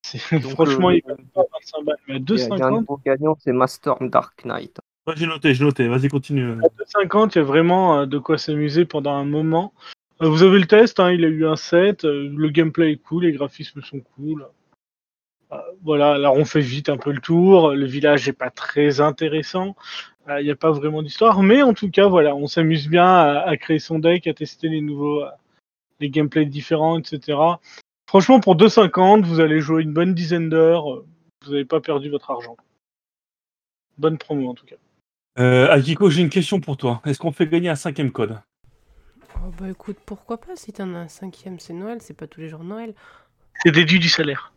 C'est- Donc, [LAUGHS] Franchement, euh, il valait pas 25 balles. Mais à Il y a- il y a un 2,50, nouveau gagnant, c'est Master Dark Knight. Ouais, j'ai noté, j'ai noté. Vas-y, continue. à 2,50, il y a vraiment euh, de quoi s'amuser pendant un moment. Euh, vous avez le test, hein, il a eu un 7, euh, le gameplay est cool, les graphismes sont cool. Euh, voilà, alors on fait vite un peu le tour, le village n'est pas très intéressant, Euh, il n'y a pas vraiment d'histoire, mais en tout cas, voilà, on s'amuse bien à, à créer son deck, à tester les nouveaux, euh, les gameplays différents, etc. Franchement, pour 2,50, vous allez jouer une bonne dizaine d'heures, euh, vous n'avez pas perdu votre argent. Bonne promo en tout cas. Euh, Akiko, j'ai une question pour toi. Est-ce qu'on fait gagner un cinquième code? Oh bah écoute, pourquoi pas si t'en as un cinquième, c'est Noël, c'est pas tous les jours Noël. C'est déduit du salaire.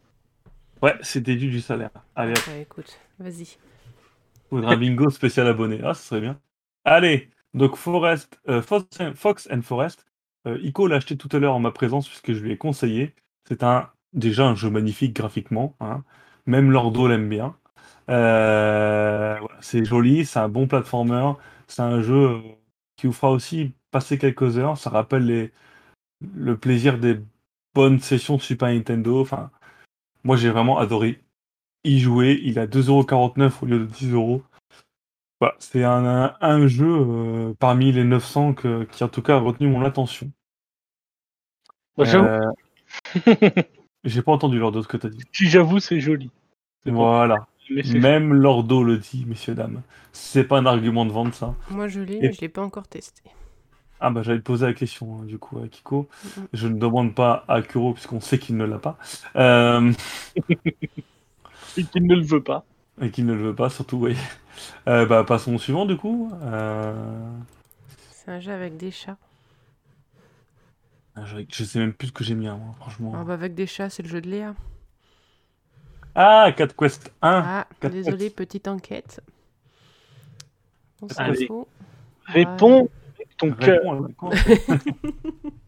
Ouais, c'est déduit du salaire. Allez, hop, Ouais, écoute, vas-y. Faudra un bingo spécial abonné. Ah, ce serait bien. Allez, donc Forest, euh, Fox, and Forest. Euh, Ico l'a acheté tout à l'heure en ma présence puisque je lui ai conseillé. C'est un déjà un jeu magnifique graphiquement. hein. Même Lordo l'aime bien. Euh, c'est joli, c'est un bon platformer. C'est un jeu qui vous fera aussi passer quelques heures. Ça rappelle le plaisir des bonnes sessions Super Nintendo. Moi j'ai vraiment adoré y jouer. Il a 2,49€ au lieu de 10€. Voilà, c'est un, un, un jeu euh, parmi les 900 que- qui en tout cas a retenu mon attention. Bah, j'avoue- Euh, [LAUGHS] J'ai pas entendu Lordo ce que t'as dit. Si j'avoue, c'est joli. Voilà. Même Lordo le dit, messieurs, dames. C'est pas un argument de vente, ça. Moi je l'ai, Et- mais je l'ai pas encore testé. Ah bah j'allais te poser la question, hein, du coup, à Kiko. Mhm. Je ne demande pas à Kuro, puisqu'on sait qu'il ne l'a pas. Euh, [LAUGHS] Et qu'il ne le veut pas. et qu'il ne le veut pas, surtout, oui. Euh, bah passons au suivant, du coup. Euh, C'est un jeu avec des chats. Je, je sais même plus ce que j'ai mis, hein, moi, franchement. Ah bah avec des chats, c'est le jeu de Léa. Ah, Cat Quest 1. Ah, désolé, petite enquête. On s'en Allez. fout. Réponds avec ton cœur. [LAUGHS]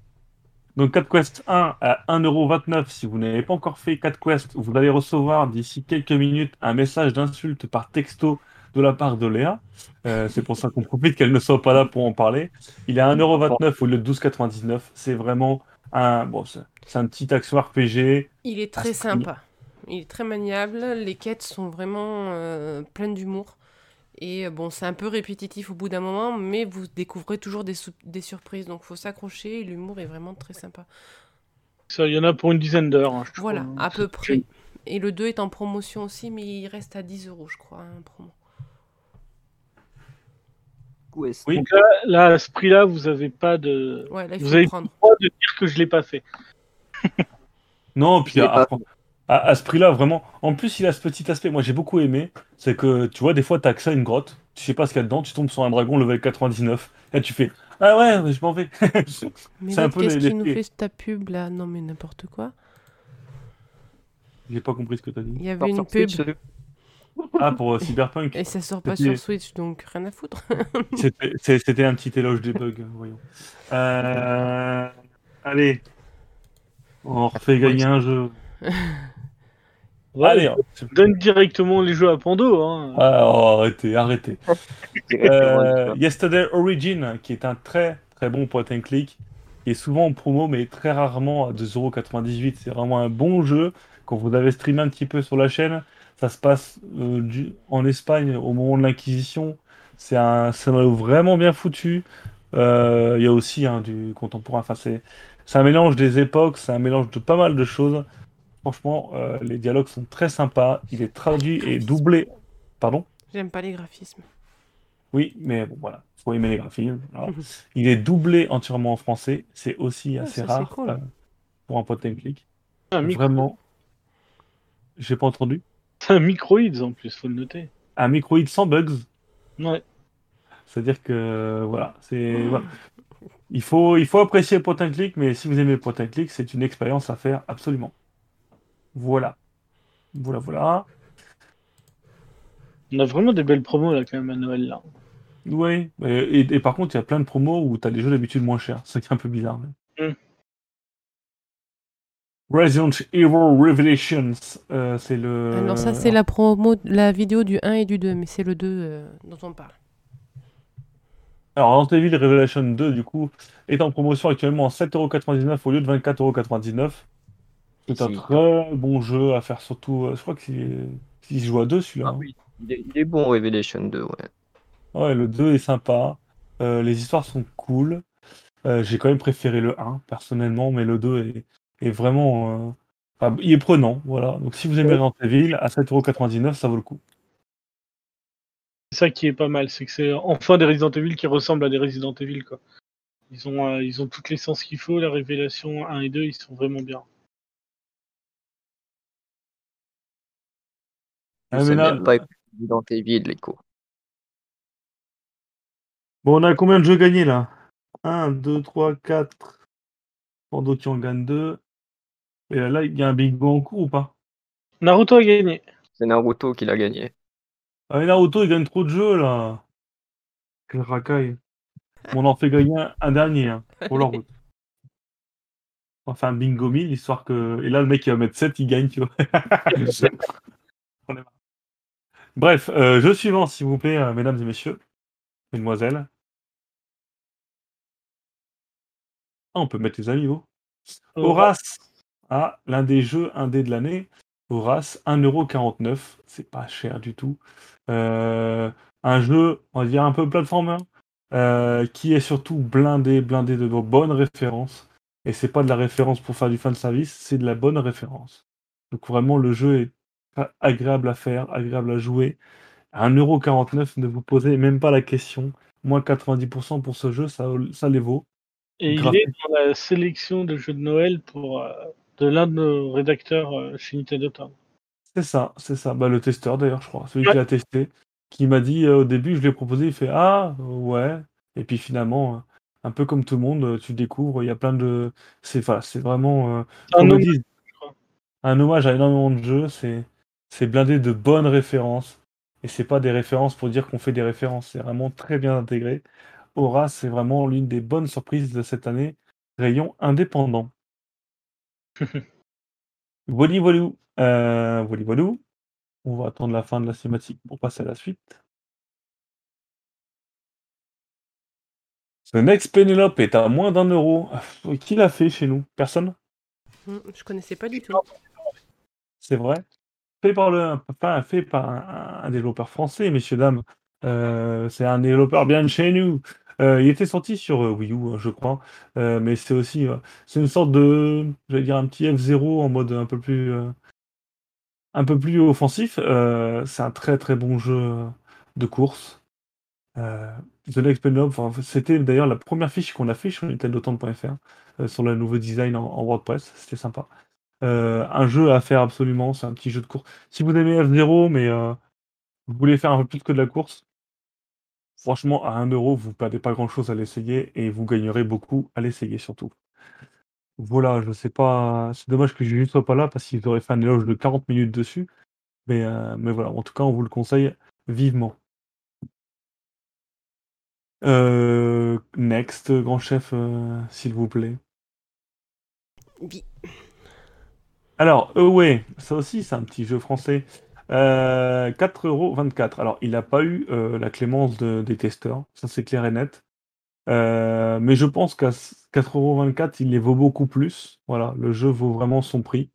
Donc 4 Quest 1 à 1,29€ si vous n'avez pas encore fait 4 Quest, vous allez recevoir d'ici quelques minutes un message d'insulte par texto de la part de Léa. Euh, c'est pour ça qu'on profite qu'elle ne soit pas là pour en parler. Il est à 1,29€ au lieu de 12,99€. C'est vraiment un, bon, c'est un petit action RPG. Il est très sympa. Il est très maniable. Les quêtes sont vraiment euh, pleines d'humour. Et euh, bon, c'est un peu répétitif au bout d'un moment, mais vous découvrez toujours des, surprises. Donc faut s'accrocher. et L'humour est vraiment très sympa. Ça, il y en a pour une dizaine d'heures. hein, Voilà, crois. à peu près. Et le 2 est en promotion aussi, mais il reste à 10 euros, je crois, en promo. Oui. Donc là, là, à ce prix-là, vous avez pas de. Ouais, là, il Vous faut avez le prendre. droit de dire que je l'ai pas fait. Non, puis à, pas. À- à ce prix-là, vraiment. En plus, il a ce petit aspect. Moi, j'ai beaucoup aimé. C'est que, tu vois, des fois, tu as accès à une grotte. Tu sais pas ce qu'il y a dedans. Tu tombes sur un dragon level 99. Et tu fais Ah ouais, mais je m'en vais. [LAUGHS] Mais C'est un l'autre, peu qu'est-ce qui nous fait ta pub là? Non, mais n'importe quoi. J'ai pas compris ce que tu as dit. Il y avait une pub Switch, Ah, pour euh, Cyberpunk. et ça sort pas sur Switch, donc rien à foutre. [LAUGHS] C'était un petit éloge des bugs, voyons. Euh, Allez. On refait gagner un jeu. [LAUGHS] Ouais, Allez. Donne directement les jeux à Pando. Hein. Ah, oh, arrêtez, arrêtez. [LAUGHS] Euh, Yesterday Origin, qui est un très très bon point and click, qui est souvent en promo, mais très rarement à 2,98€. C'est vraiment un bon jeu. Quand vous avez streamé un petit peu sur la chaîne, ça se passe euh, du- en Espagne au moment de l'Inquisition. C'est un scénario vraiment bien foutu. Euh, Il y a aussi hein, du contemporain. Enfin, c'est c'est un mélange des époques, c'est un mélange de pas mal de choses. Franchement, euh, les dialogues sont très sympas. Il est traduit et doublé. Pardon? J'aime pas les graphismes. Oui, mais bon, voilà, faut aimer les graphismes. [LAUGHS] Il est doublé entièrement en français, c'est aussi Ah, assez ça, c'est rare cool. euh, pour un point and click. C'est un, micro... Vraiment, j'ai pas entendu. c'est un microïds en plus, faut le noter. Un microïd sans bugs. Ouais. C'est-à-dire que voilà, c'est voilà. Il faut, il faut apprécier point and click, mais si vous aimez point and click, c'est une expérience à faire absolument. Voilà. Voilà, voilà. On a vraiment des belles promos là quand même à Noël là. Oui, et, et- et par contre, il y a plein de promos où tu as des jeux d'habitude moins chers. C'est ça qui est un peu bizarre. mais- Mm. Resident Evil Revelations, euh, c'est le. Ah non, ça c'est la promo, la vidéo du 1 et du 2, mais c'est le 2 euh, dont on parle. Alors, Resident Evil Revelation 2, du coup, est en promotion actuellement à 7,99€ au lieu de 24,99€. C'est un très bon jeu à faire, surtout. euh, Je crois qu'il se joue à deux celui-là. Ah hein. oui, il est, il est bon Revelation 2, ouais. Ouais, le 2 est sympa. Euh, les histoires sont cool. Euh, j'ai quand même préféré le 1, personnellement, mais le 2 est, est vraiment. euh, enfin, il est prenant, voilà. Donc si vous aimez Resident Evil, à 7,99€, ça vaut le coup. C'est ça qui est pas mal, c'est que c'est enfin des Resident Evil qui ressemblent à des Resident Evil quoi. Ils ont, euh, ils ont toute l'essence qu'il faut, la révélation 1 et 2, ils sont vraiment bien. Ah, mais là- même pas Resident Evil, l'écho. Bon, on a combien de jeux gagnés là? 1, 2, 3, 4. Bordeaux qui en gagne 2. Et là, il y a un bingo en cours ou pas? Naruto a gagné. C'est Naruto qui l'a gagné. Ah, mais Naruto, il gagne trop de jeux là. Quel racaille. On en fait gagner un, un dernier hein, pour leur route. On va faire un bingo 1000 histoire que. Et là, le mec, il va mettre 7, il gagne, tu vois. [LAUGHS] On est. Bref, euh, jeu suivant, s'il vous plaît, euh, mesdames et messieurs, mesdemoiselles. Ah, on peut mettre les amis, vous. Horace, ah, l'un des jeux indés de l'année. Horace, 1,49€. C'est pas cher du tout. Euh, un jeu, on va dire un peu plateformer, euh, qui est surtout blindé, blindé de bonnes références. Et c'est pas de la référence pour faire du fan service, c'est de la bonne référence. Donc vraiment, le jeu est agréable à faire, agréable à jouer. À 1,49€, ne vous posez même pas la question. Moins 90% pour ce jeu, ça, ça les vaut. Et il est dans la sélection de jeux de Noël pour, euh, de l'un de nos rédacteurs euh, chez Nintendo Town. C'est ça, c'est ça. Bah, le testeur d'ailleurs, je crois, celui Ouais. qui l'a testé, qui m'a dit euh, au début, je l'ai proposé, il fait Ah, ouais. Et puis finalement, un peu comme tout le monde, tu découvres, il y a plein de. C'est enfin, c'est vraiment. un hommage, un hommage à énormément de jeux, c'est c'est blindé de bonnes références. Et c'est pas des références pour dire qu'on fait des références, c'est vraiment très bien intégré. Aura, c'est vraiment l'une des bonnes surprises de cette année, rayon indépendant. [LAUGHS] Voilà, voilà. Euh, voilà. On va attendre la fin de la cinématique pour passer à la suite. The Next Penelope est à moins d'un euro. Qui l'a fait chez nous? Personne? Hmm, Je connaissais pas du tout. C'est vrai? Fait par, le, enfin, fait par un, développeur français, messieurs, dames. Euh, c'est un développeur bien de chez nous. Euh, il était sorti sur euh, Wii U, je crois. Mais c'est aussi. c'est une sorte de. J'allais dire un petit F0 en mode un peu plus. un peu plus offensif. C'est un très très bon jeu de course. The Next c'était d'ailleurs la première fiche qu'on a fait sur nintendotown.fr euh, sur le nouveau design en WordPress. C'était sympa. Euh, un jeu à faire absolument, c'est un petit jeu de course. Si vous aimez F0, mais euh, vous voulez faire un peu plus que de la course, franchement, à 1 euro, vous perdez pas grand chose à l'essayer et vous gagnerez beaucoup à l'essayer surtout. Voilà, je sais pas, c'est dommage que Juju soit pas là parce qu'ils auraient fait un éloge de 40 minutes dessus. Mais, euh, mais voilà, en tout cas, on vous le conseille vivement. Next, grand chef, s'il vous plaît. Alors, Away, ça aussi, c'est un petit jeu français. Euh, 4,24€. Alors, il n'a pas eu euh, la clémence de- des testeurs, ça c'est clair et net. Euh, mais je pense qu'à 4,24€, il les vaut beaucoup plus. Voilà, le jeu vaut vraiment son prix.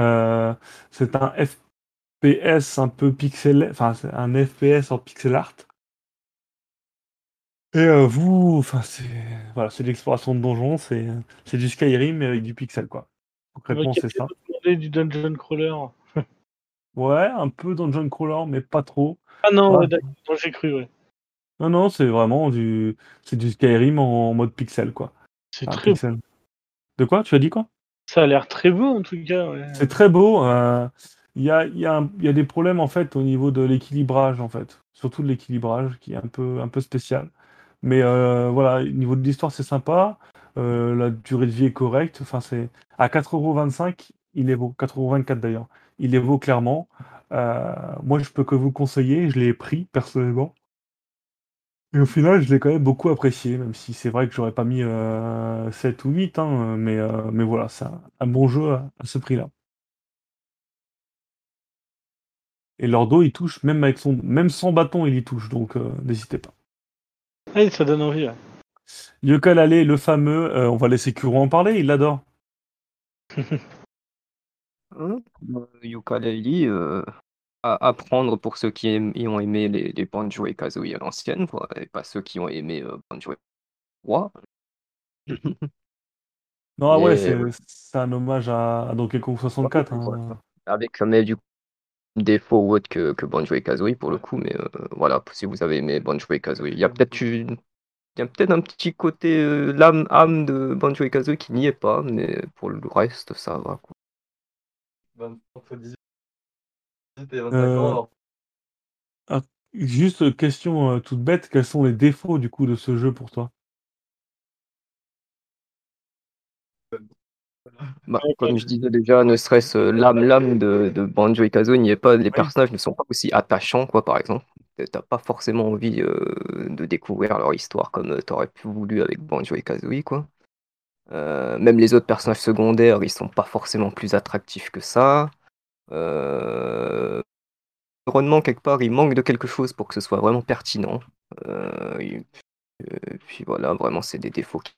Euh, c'est un FPS un peu pixel, enfin, c'est un FPS en pixel art. Et euh, vous, enfin, c'est voilà, c'est l'exploration de donjons, c'est du Skyrim mais avec du pixel, quoi. Concrètement, c'est ça. du Dungeon Crawler. [LAUGHS] Ouais, un peu dungeon crawler, mais pas trop. Ah non, Ouais. d'accord, j'ai cru, ouais. Non, non, c'est vraiment du, c'est du Skyrim en mode pixel, quoi. C'est très pixel. De quoi? Tu as dit quoi? Ça a l'air très beau en tout cas. Ouais. C'est très beau. euh, Il y a, y, a y a des problèmes en fait au niveau de l'équilibrage en fait, surtout de l'équilibrage qui est un peu, un peu spécial. Mais euh, voilà, au niveau de l'histoire c'est sympa, euh, la durée de vie est correcte. Enfin c'est à 4,25€, il est beau, 4,24€ d'ailleurs. Il est beau clairement. Euh, moi je peux que vous conseiller, je l'ai pris personnellement. Et au final, je l'ai quand même beaucoup apprécié, même si c'est vrai que j'aurais pas mis euh, 7 ou 8, hein, mais, mais voilà, c'est un, bon jeu à, ce prix-là. Et Lordo, il touche, même avec son, même sans bâton, il y touche, donc n'hésitez pas. Ouais, ça donne envie. ouais. Yokal Alley, le fameux, euh, on va laisser Kuro en parler, il l'adore. [LAUGHS] Hein? Euh, Yooka-Laylee, euh, à apprendre pour ceux qui aiment- ont aimé les, les Banjo et Kazooie à l'ancienne, et pas ceux qui ont aimé euh, Banjo et 3. [LAUGHS] Non, ah ouais, Et c'est ouais. c'est un hommage à, à Donkey Kong 64. Ouais, hein. Avec mais du défaut ou autre que, que Banjo et Kazooie pour le coup, mais euh, voilà, si vous avez aimé Banjo et Kazooie, il y a peut-être une- il y a peut-être un petit côté euh, l'âme âme de Banjo et Kazooie qui n'y est pas, mais pour le reste, ça va. quoi. Euh, ah, juste question euh, toute bête, quels sont les défauts du coup de ce jeu pour toi? Bah, comme je disais déjà, ne serait-ce euh, l'âme l'âme de, de Banjo et Kazooie n'y est pas, les personnages ne sont pas aussi attachants, quoi, par exemple. T'as pas forcément envie euh, de découvrir leur histoire comme euh, t'aurais pu voulu avec Banjo et Kazooie, quoi. Euh, même les autres personnages secondaires, ils sont pas forcément plus attractifs que ça. Euh, L'environnement, quelque part, il manque de quelque chose pour que ce soit vraiment pertinent. Et- puis voilà, vraiment, c'est des défauts qui,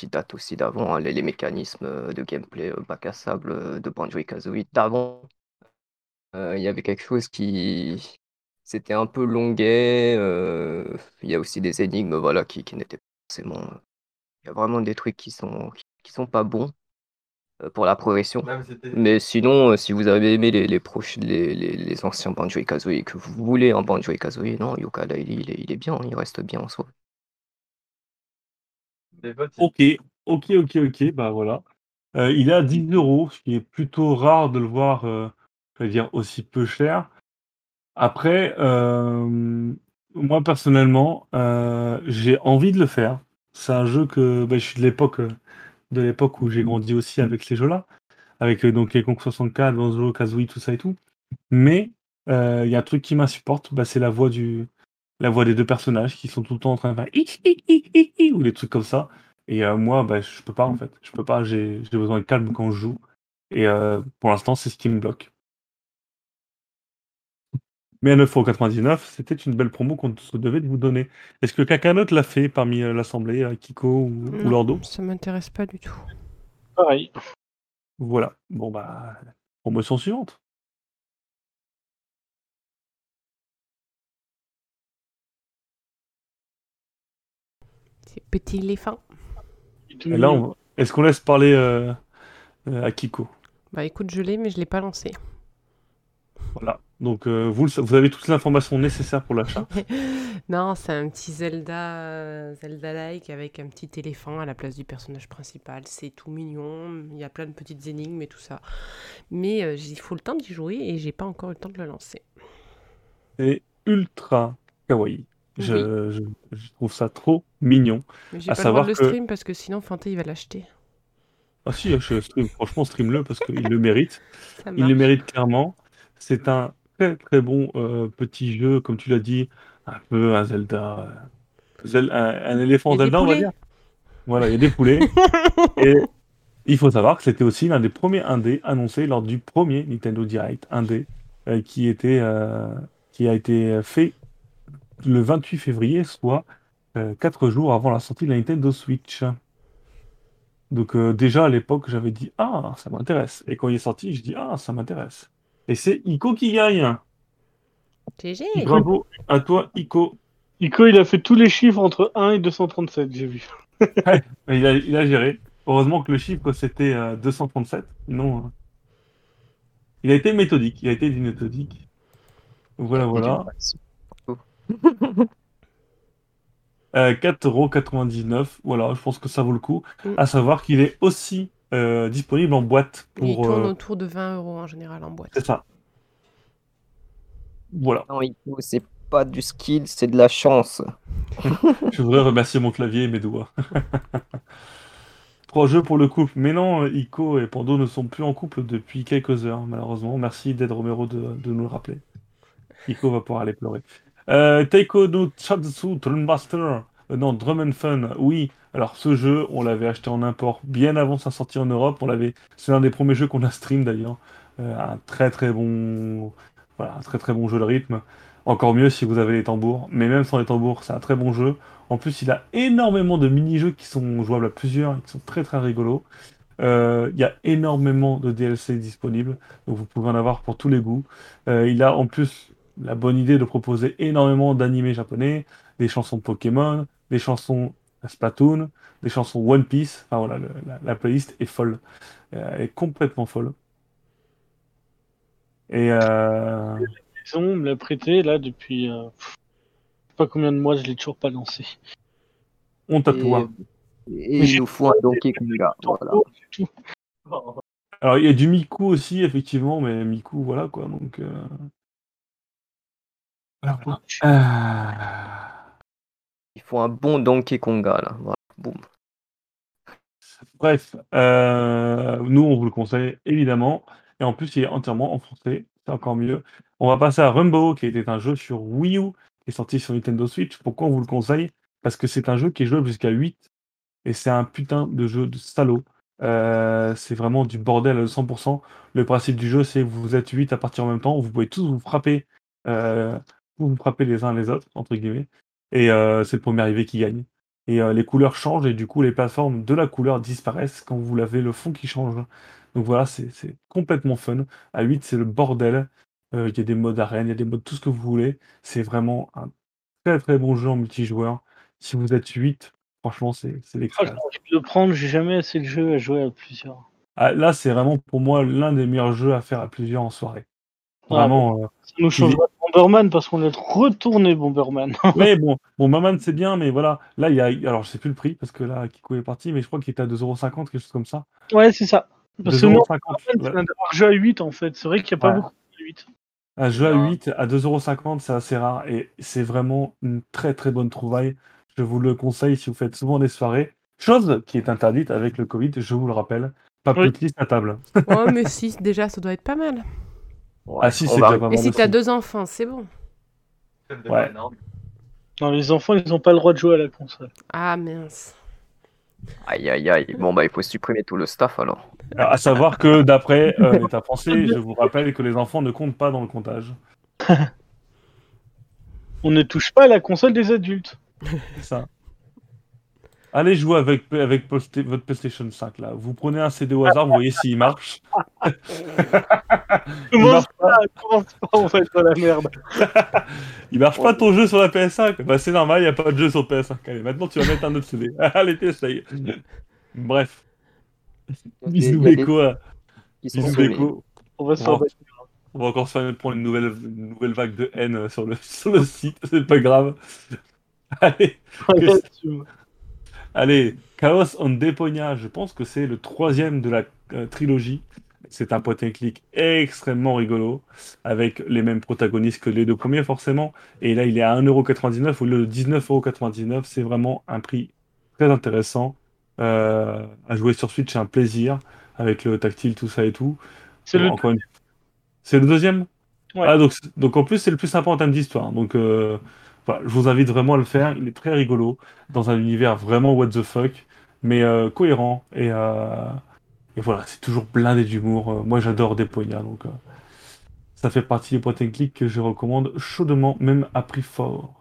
qui datent aussi d'avant. hein, les, les mécanismes euh, de gameplay euh, bac à sable euh, de Banjo et Kazooie d'avant. Il y avait quelque chose qui. C'était un peu longuet. Il y a aussi des énigmes voilà, qui, qui n'étaient pas forcément. Il y a vraiment des trucs qui sont, qui sont pas bons pour la progression. Mais sinon, euh, si vous avez aimé les, les, proches, les, les, les anciens Banjo et Kazooie que vous voulez un Banjo et Kazooie, non, Yooka-Laylee, il il est bien, il reste bien en soi. Ok, ok, ok, ok, bah voilà. Euh, il est à 10 euros, ce qui est plutôt rare de le voir, euh, dire, aussi peu cher. Après, euh, moi personnellement, euh, j'ai envie de le faire. C'est un jeu que bah, je suis de l'époque, de l'époque où j'ai grandi aussi avec ces jeux-là, avec donc les Kong 64, Banjo, Kazooie, tout ça et tout. Mais il y a un truc qui m'insupporte, bah, c'est la voix du, la voix des deux personnages qui sont tout le temps en train de faire hi, hi, hi, hi, hi ou des trucs comme ça. Et euh, moi, bah, je peux pas en fait. Je peux pas. J'ai j'ai besoin de calme quand je joue. Et euh, pour l'instant, c'est ce qui me bloque. Mais à 9,99€, c'était une belle promo qu'on se devait de vous donner. Est-ce que quelqu'un d'autre l'a fait parmi euh, l'assemblée, Kiko ou, ou Non, Lordo? ça m'intéresse pas du tout. Pareil. Voilà. Bon bah, promotion suivante. C'est petit éléphant. Et là, on- est-ce qu'on laisse parler euh, euh, à Kiko Bah écoute, je l'ai, mais je l'ai pas lancé. Voilà. Donc euh, vous, vous avez toute l'information nécessaire pour l'achat. [LAUGHS] non, c'est un petit Zelda, euh, Zelda-like avec un petit éléphant à la place du personnage principal. C'est tout mignon. Il y a plein de petites énigmes et tout ça. Mais euh, il faut le temps d'y jouer et j'ai pas encore eu le temps de le lancer. C'est ultra kawaii. Je, je- je trouve ça trop mignon. Mais j'ai À pas le droit savoir de le que- stream parce que sinon Fanté il va l'acheter. Ah si, je stream, franchement, stream-le parce qu'il le mérite. [LAUGHS] Il le mérite clairement. C'est un très très bon euh, petit jeu, comme tu l'as dit, un peu un Zelda, euh, Zel- un, un éléphant Zelda, on va dire. Voilà, il y a des poulets. [LAUGHS] Et il faut savoir que c'était aussi l'un des premiers indés annoncés lors du premier Nintendo Direct indé, euh, qui était, euh, qui a été fait le 28 février, soit 4 jours avant la sortie de la Nintendo Switch. Donc euh, déjà à l'époque, j'avais dit ah ça m'intéresse. Et quand il est sorti, je dis ah ça m'intéresse. Et c'est Ico qui gagne. GG. Bravo à toi Ico. Ico, il a fait tous les chiffres entre 1 et 237, j'ai vu. [LAUGHS] Il a, il a géré. Heureusement que le chiffre c'était euh, 237. Sinon, euh, il a été méthodique. Il a été méthodique. Voilà voilà. Euh, 4,99€. Voilà, je pense que ça vaut le coup. Mm. À savoir qu'il est aussi euh, disponible en boîte Il pour. tourne euh, autour de 20 euros en général en boîte. C'est ça. Voilà. Non, Ico, c'est pas du skill, c'est de la chance. [LAUGHS] Je voudrais remercier mon clavier et mes doigts. [LAUGHS] Trois jeux pour le couple. Mais non, Ico et Pando ne sont plus en couple depuis quelques heures, malheureusement. Merci d'Ed Romero de, de nous le rappeler. Ico va pouvoir aller pleurer. Euh, Taiko no Chatsu Drummaster. Euh, non, Drum and Fun. Oui, alors ce jeu, on l'avait acheté en import bien avant sa sortie en Europe. C'est l'un des premiers jeux qu'on a stream d'ailleurs. Euh, un très très bon, voilà, un très très bon jeu de rythme. Encore mieux si vous avez les tambours, mais même sans les tambours, c'est un très bon jeu. En plus, il a énormément de mini-jeux qui sont jouables à plusieurs et qui sont très très rigolos. Il y a énormément de DLC disponibles, donc vous pouvez en avoir pour tous les goûts. Il a en plus la bonne idée de proposer énormément d'animés japonais, des chansons Pokémon, des chansons Splatoon, des chansons One Piece. Enfin voilà, le- la, la playlist est folle, Euh, elle est complètement folle. Et euh, Ils ont me l'a prêté là depuis. euh, pff, je sais pas combien de mois, je l'ai toujours pas lancé. on t'a tout. hein. et il j'ai- nous faut un Donkey Kong là. Voilà. [LAUGHS] Alors, il y a du Miku aussi, effectivement, mais Miku, voilà quoi. Donc, euh, voilà. Ah. Il faut un bon Donkey Konga là. Voilà. Boum. Bref, euh, nous, on vous le conseille évidemment. Et en plus, il est entièrement en français. C'est encore mieux. On va passer à Rumbo, qui était un jeu sur Wii U, qui est sorti sur Nintendo Switch. Pourquoi on vous le conseille? Parce que c'est un jeu qui est jouable jusqu'à 8. Et c'est un putain de jeu de salaud. Euh, c'est vraiment du bordel à 100%. Le principe du jeu, c'est que vous êtes 8 à partir en même temps. Vous pouvez tous vous frapper, euh, vous vous frapper les uns les autres, entre guillemets. Et euh, c'est le premier arrivé qui gagne. Et euh, les couleurs changent et du coup les plateformes de la couleur disparaissent quand vous l'avez le fond qui change. Donc voilà, c'est complètement fun. À 8, c'est le bordel. Euh, Il y a des modes arène, il y a des modes tout ce que vous voulez. C'est vraiment un très très bon jeu en multijoueur. Si vous êtes 8, franchement, c'est Ah, j'ai l'extase. envie de le prendre, j'ai jamais assez de jeux à jouer à plusieurs. Ah, là, c'est vraiment pour moi l'un des meilleurs jeux à faire à plusieurs en soirée. Ah, Vraiment. Ça nous changera Bomberman parce qu'on a retourné Bomberman. [LAUGHS] Ouais, bon, bon, Maman, c'est bien, mais voilà. Là, il y a. Alors, je sais plus le prix parce que là, Kiko est parti, mais je crois qu'il était à 2,50€, quelque chose comme ça. ouais, c'est ça. Parce que non, 2,50€. c'est un jeux à 8 en fait. C'est vrai qu'il n'y a pas Ouais. beaucoup de 8. Un jeu à Non. 8 à 2,50€, c'est assez rare et c'est vraiment une très très bonne trouvaille. Je vous le conseille si vous faites souvent des soirées. Chose qui est interdite avec le Covid, je vous le rappelle. Pas Oui. plus de liste à table. Oh, [LAUGHS] mais si, déjà, ça doit être pas mal. Ouais, Ah si, c'est déjà pas Et si t'as deux enfants, c'est bon. Ouais. Non, les enfants, ils n'ont pas le droit de jouer à la console. Ah, mince. Aïe aïe aïe. Bon bah il faut supprimer tout le staff alors. Alors, à savoir que d'après euh, l'État français, je vous rappelle que les enfants ne comptent pas dans le comptage. [LAUGHS] On ne touche pas à la console des adultes. C'est ça. Allez jouer avec, votre PlayStation 5 là. Vous prenez un CD au hasard, vous voyez s'il marche. [LAUGHS] Il Commence marche pas. pas, commence pas, on va être dans la merde. [LAUGHS] Il marche pas ton jeu sur la PS5 Bah c'est normal, il n'y a pas de jeu sur PS5. Allez, maintenant tu vas mettre un autre CD. [LAUGHS] Allez, t'essayes. Bref, bisous Beko. Bisous. Beko. On va se Bon. On va encore se faire prendre une nouvelle, une nouvelle vague de haine sur le, sur le site, c'est pas grave. Allez, Ouais. Allez, Chaos on Deponia, je pense que c'est le troisième de la euh, trilogie. C'est un point and click extrêmement rigolo, avec les mêmes protagonistes que les deux premiers forcément. Et là, il est à 1,99€ au lieu de 19,99€. C'est vraiment un prix très intéressant. Euh, à jouer sur Switch, c'est un plaisir, avec le tactile, tout ça et tout. C'est le une- le deuxième? Ouais. Ah, donc, donc en plus, c'est le plus sympa en termes d'histoire. Donc euh, je vous invite vraiment à le faire. Il est très rigolo, dans un univers vraiment what the fuck, mais euh, cohérent. Et, euh, et voilà, c'est toujours blindé d'humour. Euh, moi, j'adore Deponia, donc ça fait partie des points click que je recommande chaudement, même à prix fort.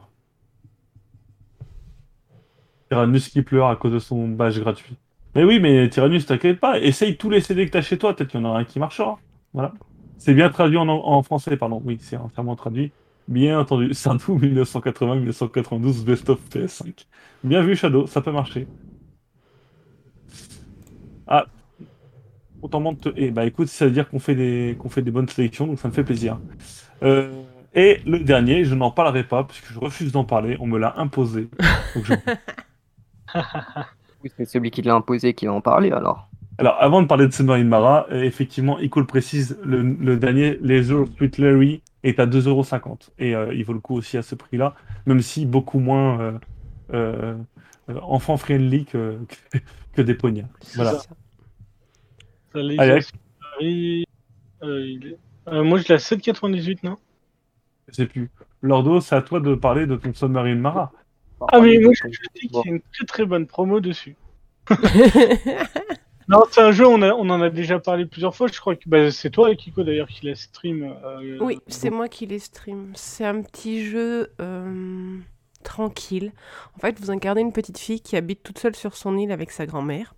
Tyrannus qui pleure à cause de son badge gratuit. Mais oui, mais Tyrannus, t'inquiète pas, essaye tous les CD que t'as chez toi, peut-être qu'il y en aura un qui marchera. Voilà. C'est bien traduit en français, pardon. Oui, c'est entièrement traduit. Bien entendu. [LAUGHS] Sardou 1980-1992 Best of PS5. Bien vu, Shadow, ça peut marcher. Ah. Autant monte. Eh bah écoute, ça veut dire qu'on fait des qu'on fait des bonnes sélections, donc ça me fait plaisir. Euh, et le dernier, je n'en parlerai pas puisque je refuse d'en parler. On me l'a imposé. Donc je- [LAUGHS] Oui, C'est celui qui l'a imposé qui va en parler alors. Alors, avant de parler de Submarine Mara, euh, effectivement, le précise, le, le dernier, Laser Street Larry, est à 2,50€. Et euh, il vaut le coup aussi à ce prix-là, même si beaucoup moins euh, euh, enfant friendly que, [LAUGHS] que des poignards. Voilà. ça. La Allez, il est- moi, je l'ai à 7,98, non? Je sais plus. Lordo, c'est à toi de parler de ton Submarine Mara. Ah, mais moi, je je dis qu'il y a une très très bonne promo dessus. [LAUGHS] Non, c'est un jeu, on, a- on en a déjà parlé plusieurs fois. Je crois que bah, c'est toi, Kiko, d'ailleurs, qui l'a stream. euh, Oui, c'est moi qui les stream. C'est un petit jeu euh, tranquille. En fait, vous incarnez une petite fille qui habite toute seule sur son île avec sa grand-mère.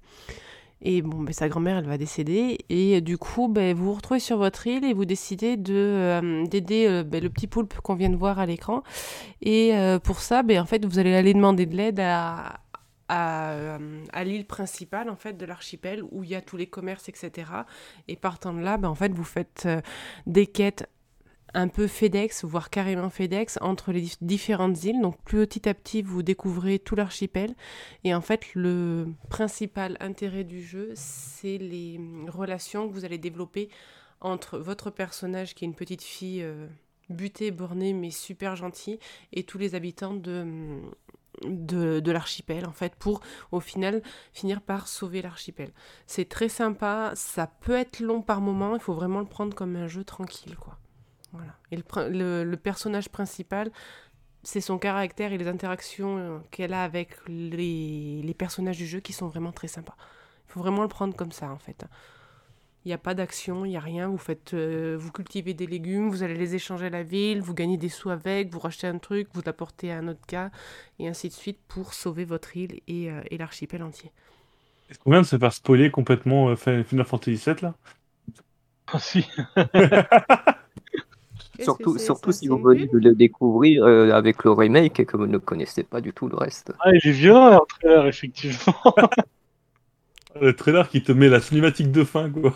Et bon, ben, sa grand-mère, elle va décéder. Et du coup, ben, vous vous retrouvez sur votre île et vous décidez de, euh, d'aider euh, ben, le petit poulpe qu'on vient de voir à l'écran. Et euh, pour ça, en fait, vous allez aller demander de l'aide à, à, euh, à l'île principale en fait, de l'archipel où il y a tous les commerces, etc. Et partant de là, ben, en fait, vous faites euh, des quêtes un peu FedEx, voire carrément FedEx, entre les dif- différentes îles. Donc petit à petit, vous découvrez tout l'archipel. Et en fait, le principal intérêt du jeu, c'est les hum, relations que vous allez développer entre votre personnage, qui est une petite fille euh, butée, bornée, mais super gentille, et tous les habitants de, de, l'archipel, en fait, pour au final finir par sauver l'archipel. C'est très sympa, ça peut être long par moment, il faut vraiment le prendre comme un jeu tranquille, quoi. Voilà. Et le, le- le personnage principal, c'est son caractère et les interactions euh, qu'elle a avec les, les personnages du jeu qui sont vraiment très sympas. Il faut vraiment le prendre comme ça, en fait. Il n'y a pas d'action, il n'y a rien. Vous faites, euh, vous cultivez des légumes, vous allez les échanger à la ville, vous gagnez des sous avec, vous rachetez un truc, vous l'apportez à un autre cas, et ainsi de suite pour sauver votre île et, euh, et l'archipel entier. Est-ce qu'on vient de se faire spoiler complètement euh, Final Fantasy VII là? Ah, si. [LAUGHS] Qu'est-ce Surtout, surtout si vous venez de le découvrir euh, avec le remake et que vous ne connaissez pas du tout le reste. Ah, il est violent, leur trailer, effectivement. [LAUGHS] Le trailer qui te met la cinématique de fin, quoi.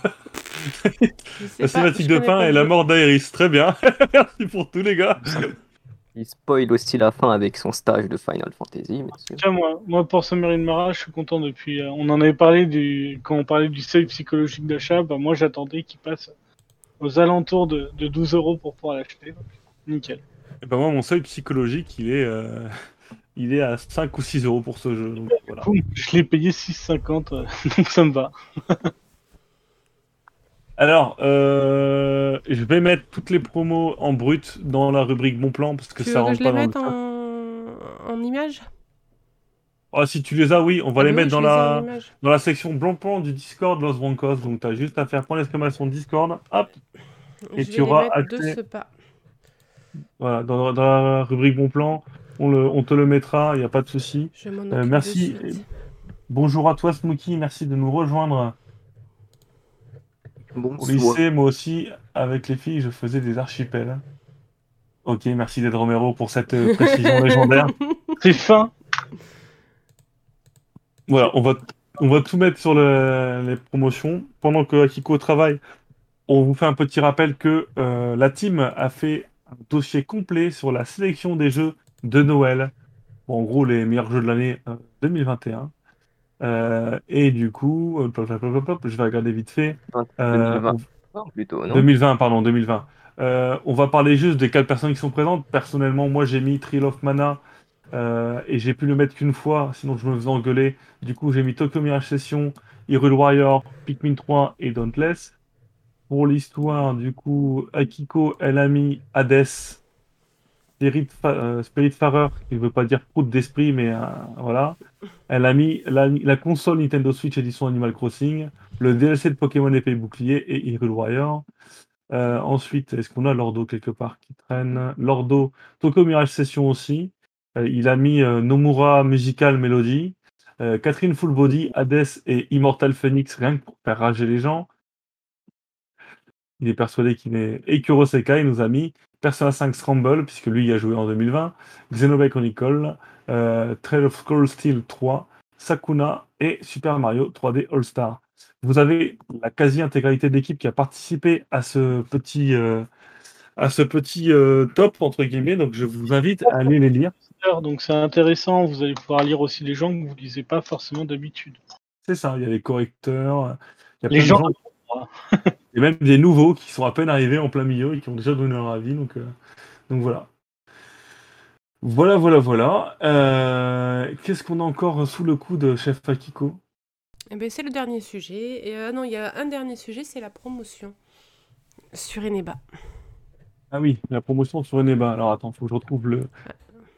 La cinématique de fin et la mort d'Aeris. Très bien. [LAUGHS] Merci pour tous les gars. Il spoil aussi la fin avec son stage de Final Fantasy. Tiens, moi, moi, pour Submarine Mara, je suis content depuis. euh, on en avait parlé du, quand on parlait du seuil psychologique d'achat. Bah, moi, j'attendais qu'il passe aux alentours de, de 12 euros pour pouvoir l'acheter. Nickel. Et ben moi, mon seuil psychologique, il est, euh, il est à 5 ou 6 euros pour ce jeu. Donc, voilà. Cool. Je l'ai payé 6,50, euh, [LAUGHS] donc ça me va. [LAUGHS] Alors, euh, je vais mettre toutes les promos en brut dans la rubrique bon plan parce que Tu ça que rentre je pas les dans le en... en image? Ah, si tu les as, oui, on va Ah les bah oui, mettre dans les la, dans la section blanc plan du Discord Los Broncos. Donc, tu as juste à faire point d'exclamation Discord. Hop, Et je tu vais auras les mettre de accès- ce pas. voilà, dans, dans la rubrique bon plan. On, le, on te le mettra, il n'y a pas de souci. Je m'en Euh, merci. de suite. Bonjour à toi, Smokey. Merci de nous rejoindre. Au Bonsoir. lycée, moi aussi, avec les filles, je faisais des archipels. Ok, merci Dead Romero pour cette euh, précision [LAUGHS] légendaire. C'est fin. Voilà, on va, on va tout mettre sur le- les promotions. Pendant que Akiko travaille, on vous fait un petit rappel que euh, la team a fait un dossier complet sur la sélection des jeux de Noël. Bon, en gros, les meilleurs jeux de l'année euh, 2021. Euh, et du coup, euh, je vais regarder vite fait. Euh, 2020 on- plutôt, non 2020, pardon, 2020. Euh, on va parler juste des quatre personnes qui sont présentes. Personnellement, moi, j'ai mis Trill of Mana euh, et j'ai pu le mettre qu'une fois, sinon je me faisais engueuler. Du coup, j'ai mis Tokyo Mirage Session, Hyrule Warrior, Pikmin 3 et Dauntless. Pour l'histoire, du coup, Akiko, elle a mis Hades, Spirit, Fa- euh, Spiritfarer, qui ne veut pas dire prout d'esprit, mais euh, voilà. Elle a mis la, console Nintendo Switch édition Animal Crossing, le DLC de Pokémon épée bouclier et Hyrule Warrior. Euh, ensuite, est-ce qu'on a Lordo quelque part qui traîne? Lordo, Tokyo Mirage Session aussi. Il a mis Nomura Musical Melody, Catherine Full Body, Hades et Immortal Phoenix, rien que pour faire rager les gens. Il est persuadé qu'il est. Et Kurosekai nous a mis Persona 5 Scramble, puisque lui il a joué en 2020, Xenoblade Chronicle, euh, Trail of Cold Steel 3, Sakuna et Super Mario 3D All-Star. Vous avez la quasi-intégralité de l'équipe qui a participé à ce petit, euh, à ce petit euh, top, entre guillemets, donc je vous invite à aller les lire. Donc c'est intéressant. Vous allez pouvoir lire aussi les gens que vous lisez pas forcément d'habitude. C'est ça, il y a les correcteurs, il y a Les gens, gens. [LAUGHS] Et même des nouveaux qui sont à peine arrivés en plein milieu et qui ont déjà donné leur avis. Donc, euh, donc voilà. Voilà, voilà, voilà. Euh, Qu'est-ce qu'on a encore sous le coup de Chef Akiko? Eh ben, c'est le dernier sujet. Et euh, non, il y a un dernier sujet, c'est la promotion sur Eneba. Ah oui, la promotion sur Eneba. Alors attends, faut que je retrouve le,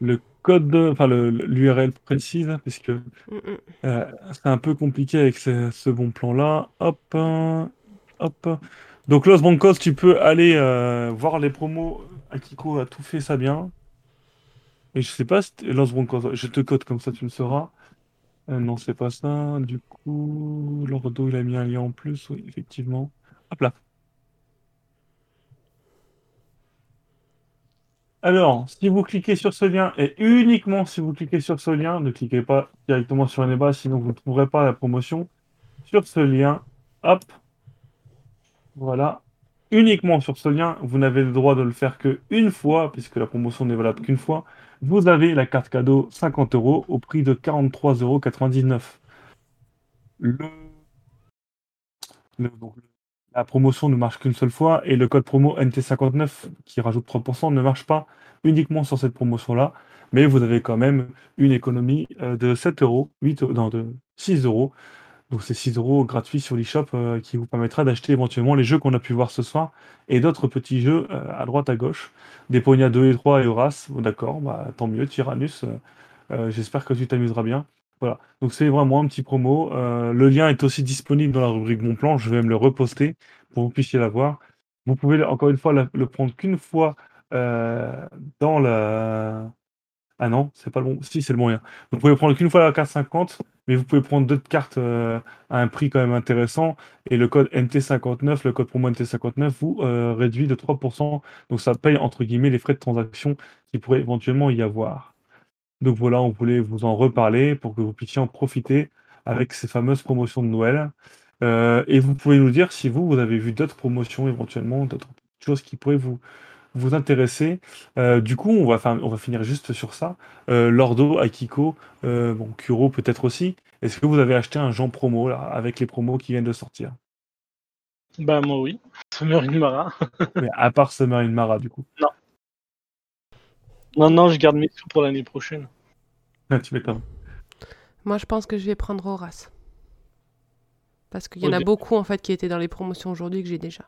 le code, de- enfin le- l'URL précise, parce que Mm, mm. euh, c'est un peu compliqué avec ce, ce bon plan-là. Hop, hop. Donc Los Broncos, tu peux aller euh, voir les promos. Akiko a tout fait ça bien. Et je sais pas si Los Broncos, je te code comme ça, tu le sauras. Euh, non, c'est pas ça. Du coup, Lordo, il a mis un lien en plus, oui, effectivement. Hop là. Alors, si vous cliquez sur ce lien, et uniquement si vous cliquez sur ce lien, ne cliquez pas directement sur Eneba, sinon vous ne trouverez pas la promotion. Sur ce lien, hop, voilà, uniquement sur ce lien, vous n'avez le droit de le faire qu'une fois, puisque la promotion n'est valable qu'une fois. Vous avez la carte cadeau 50 euros au prix de 43,99 euros. La promotion ne marche qu'une seule fois et le code promo NT59 qui rajoute 3% ne marche pas uniquement sur cette promotion-là, mais vous avez quand même une économie euh, de 7 euros, 8, euros- non, de 6 euros. Donc c'est 6 euros gratuits sur l'eShop euh, qui vous permettra d'acheter éventuellement les jeux qu'on a pu voir ce soir et d'autres petits jeux euh, à droite à gauche. Des Pogna 2 et 3 et Horace, d'accord, bah, tant mieux, Tyrannus, euh, j'espère que tu t'amuseras bien. Voilà, donc c'est vraiment un petit promo. Le lien est aussi disponible dans la rubrique Mon Plan, je vais me le reposter pour que vous puissiez la voir. Vous pouvez encore une fois le prendre qu'une fois dans la... Ah non, c'est pas le bon. Si, c'est le bon. Vous pouvez prendre qu'une fois la carte 50, mais vous pouvez prendre d'autres cartes euh, à un prix quand même intéressant. Et le code NT59, le code promo NT59, vous euh, réduit de 3%. Donc ça paye entre guillemets les frais de transaction qui pourraient éventuellement y avoir. Donc voilà, on voulait vous en reparler pour que vous puissiez en profiter avec ces fameuses promotions de Noël. Euh, et vous pouvez nous dire si vous, vous avez vu d'autres promotions éventuellement, d'autres choses qui pourraient vous, vous intéresser. Euh, du coup, on va, fin- on va finir juste sur ça. Euh, Lordo, Akiko, euh, bon, Kuro peut-être aussi. Est-ce que vous avez acheté un Jean promo là, avec les promos qui viennent de sortir? Bah, moi, oui. Summer in Mara. [LAUGHS] Mais à part Submarine Mara, du coup. Non, non, je garde mes sous pour l'année prochaine. Ah, tu m'étonnes. Moi, je pense que je vais prendre Horace. Parce qu'il y en a beaucoup, en fait, qui étaient dans les promotions aujourd'hui que j'ai déjà.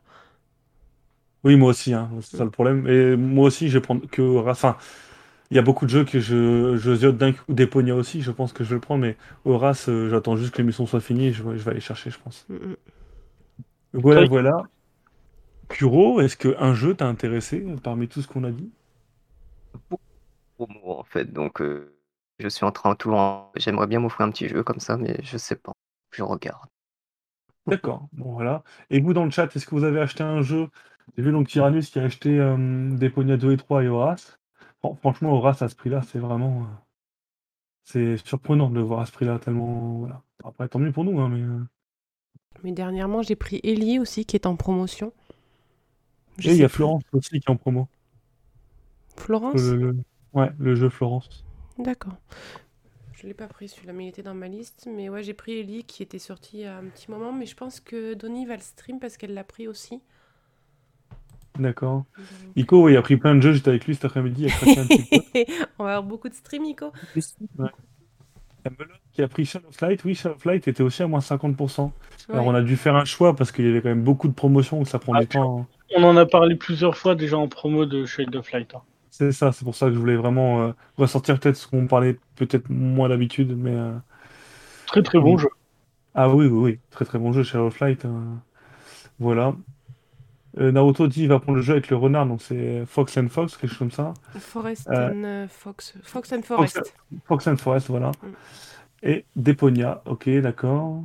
Oui, moi aussi, hein, c'est ça le problème. Et moi aussi, je vais prendre que. Enfin, il y a beaucoup de jeux que je, je ziote d'un coup. Des Pogna aussi, je pense que je vais le prendre, mais Horace, euh, j'attends juste que l'émission soit finie et je, vais- je vais aller chercher, je pense. Mm, mm. Voilà, voilà. Kuro, est-ce qu'un jeu t'a intéressé parmi tout ce qu'on a dit? Promo en fait. Donc euh, je suis en train tout en... J'aimerais bien m'offrir un petit jeu comme ça, mais je sais pas. Je regarde. D'accord, bon voilà. Et vous dans le chat, est-ce que vous avez acheté un jeu J'ai vu donc Tyrannus qui a acheté euh, des Pogna 2 et 3 et Horace. Fran- franchement, Horace à ce prix-là, c'est vraiment. euh, c'est surprenant de le voir à ce prix-là, tellement. Voilà. Après, tant mieux pour nous, hein, mais. euh, Mais dernièrement, j'ai pris Ellie aussi, qui est en promotion. Je Et il y a plus. Florence aussi qui est en promo. Florence Le, le- Ouais, le jeu Florence. D'accord. Je l'ai pas pris celui-là, mais il était dans ma liste. Mais ouais, j'ai pris Ellie qui était sorti il y a un petit moment. Mais je pense que Donnie va le stream parce qu'elle l'a pris aussi. D'accord. Ico, ouais, il a pris plein de jeux, j'étais avec lui cet après-midi, il a craqué un petit peu. [LAUGHS] On va avoir beaucoup de stream, Nico. Ouais. Il y a Melon qui a pris Shadow of Light. Oui, Shadow of Light était aussi à moins 50%. Alors on a dû faire un choix parce qu'il y avait quand même beaucoup de promotions, donc ça prend Ah, du temps. On en a parlé plusieurs fois déjà en promo de Shade of Light. hein. C'est ça, c'est pour ça que je voulais vraiment euh, ressortir peut-être ce qu'on parlait peut-être moins d'habitude, mais euh, Très très bon Oui. jeu. ah oui, oui, oui, très très bon jeu Shadow of Light. euh, Voilà. Euh, Naruto dit il va prendre le jeu avec le renard, donc c'est Fox and Fox, quelque chose comme ça. Forest Euh, and euh, Fox. Fox and Forest. Fox and Forest, voilà. Mm. Et Deponia, ok, d'accord.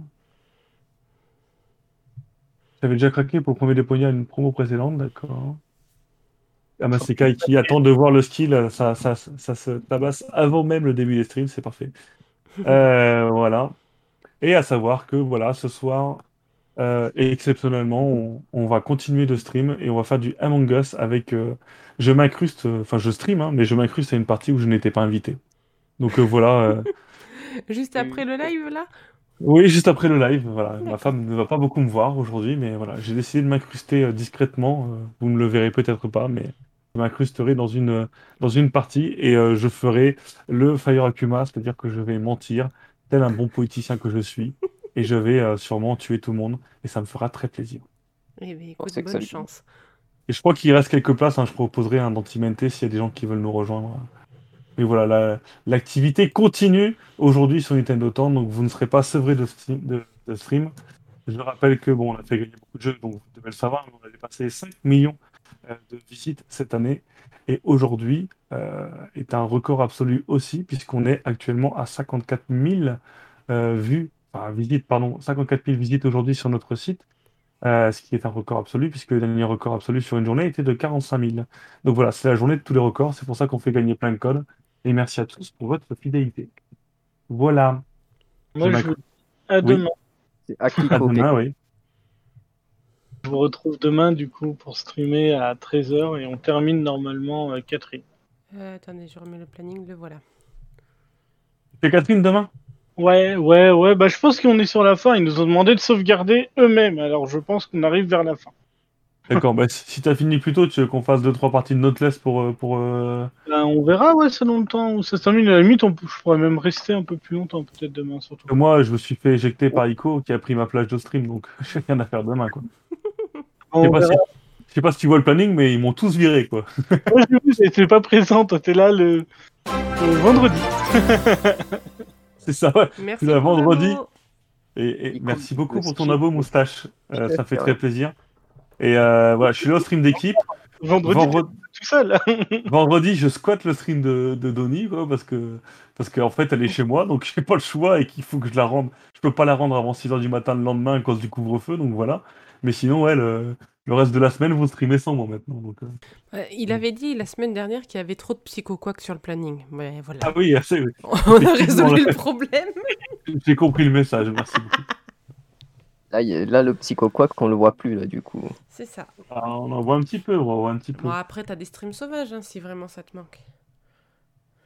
J'avais déjà craqué pour le premier Deponia à une promo précédente, d'accord. Ah bah c'est Kai qui [LAUGHS] attend de voir le skill, ça, ça, ça se tabasse avant même le début des streams, c'est parfait. [LAUGHS] Euh, voilà. Et à savoir que voilà, ce soir, euh, exceptionnellement, on, on va continuer de stream et on va faire du Among Us avec. euh, je m'incruste, euh, enfin je stream, hein, mais je m'incruste à une partie où je n'étais pas invité. Donc euh, voilà. euh, [LAUGHS] Juste après le live, là? Oui, juste après le live, voilà. Ma femme ne va pas beaucoup me voir aujourd'hui, mais voilà, j'ai décidé de m'incruster euh, discrètement. euh, vous ne le verrez peut-être pas, mais je m'incrusterai dans une, dans une partie et euh, je ferai le Fire Akuma, c'est-à-dire que je vais mentir, tel un bon politicien que je suis, [LAUGHS] et je vais euh, sûrement tuer tout le monde, et ça me fera très plaisir. Eh bien, écoute, c'est que bonne ça- chance. Et je crois qu'il reste quelques places, hein, je proposerai un d'Antimente s'il y a des gens qui veulent nous rejoindre. Mais voilà, la- l'activité continue aujourd'hui sur Nintendo Town, donc vous ne serez pas sevré de stream. De, de stream. Je rappelle que bon, on a fait gagner beaucoup de jeux, donc vous devez le savoir, mais on a dépassé 5 millions euh, de visites cette année. Et aujourd'hui euh, est un record absolu aussi, puisqu'on est actuellement à 54 000 euh, vues, enfin visites, pardon, 54 000 visites aujourd'hui sur notre site. Euh, ce qui est un record absolu, puisque le dernier record absolu sur une journée était de 45 000. Donc voilà, c'est la journée de tous les records, c'est pour ça qu'on fait gagner plein de codes. Et merci à tous pour votre fidélité. Voilà. Moi, Je vous dis à Oui. demain. C'est À Akiko. [LAUGHS] demain, oui. Je vous retrouve demain, du coup, pour streamer à 13h et on termine normalement euh, Catherine. Euh, attendez, je remets le planning, le voilà. C'est Catherine demain? Ouais, ouais, ouais, bah je pense qu'on est sur la fin. Ils nous ont demandé de sauvegarder eux-mêmes, alors je pense qu'on arrive vers la fin. D'accord, bah, si t'as fini plus tôt, tu veux qu'on fasse 2-3 parties de Noteless pour. euh, pour euh, Ben, on verra, ouais, selon le temps où ça se termine. À la limite, on, je pourrais même rester un peu plus longtemps, peut-être demain, surtout. Moi, je me suis fait éjecter par Ico qui a pris ma plage de stream, donc [LAUGHS] j'ai rien à faire demain, quoi. [LAUGHS] Je sais pas si, je sais pas si tu vois le planning, mais ils m'ont tous viré, quoi. Moi, vu, j'étais pas présent, toi, t'es là le... le vendredi. [LAUGHS] C'est ça, ouais. Merci. Vendredi. Et, et merci beaucoup pour ton abo, moustache. Euh, ça fait très plaisir. Et euh, voilà, je suis là au stream d'équipe. Vendredi, Vendredi, tout seul. [LAUGHS] [LAUGHS] vendredi, je squatte le stream de, de Donny, quoi, parce que parce qu'en fait, elle est chez moi, donc [LAUGHS] j'ai pas le choix et qu'il faut que je la rende. Je peux pas la rendre avant 6h du matin le lendemain à cause du couvre-feu, donc voilà. Mais sinon, ouais, le, le reste de la semaine, vous streamez sans moi maintenant. Donc, euh. Euh, il avait dit la semaine dernière qu'il y avait trop de psycho-quacks sur le planning. Mais voilà. Ah oui, assez, oui. [LAUGHS] On a résolu le problème. [LAUGHS] J'ai compris le message, merci beaucoup. Là, il y a- là, le psycho quack qu'on le voit plus, là, du coup. C'est ça. Ah, on en voit un petit peu, on voit un petit peu. Bon, après, t'as des streams sauvages, hein, si vraiment ça te manque.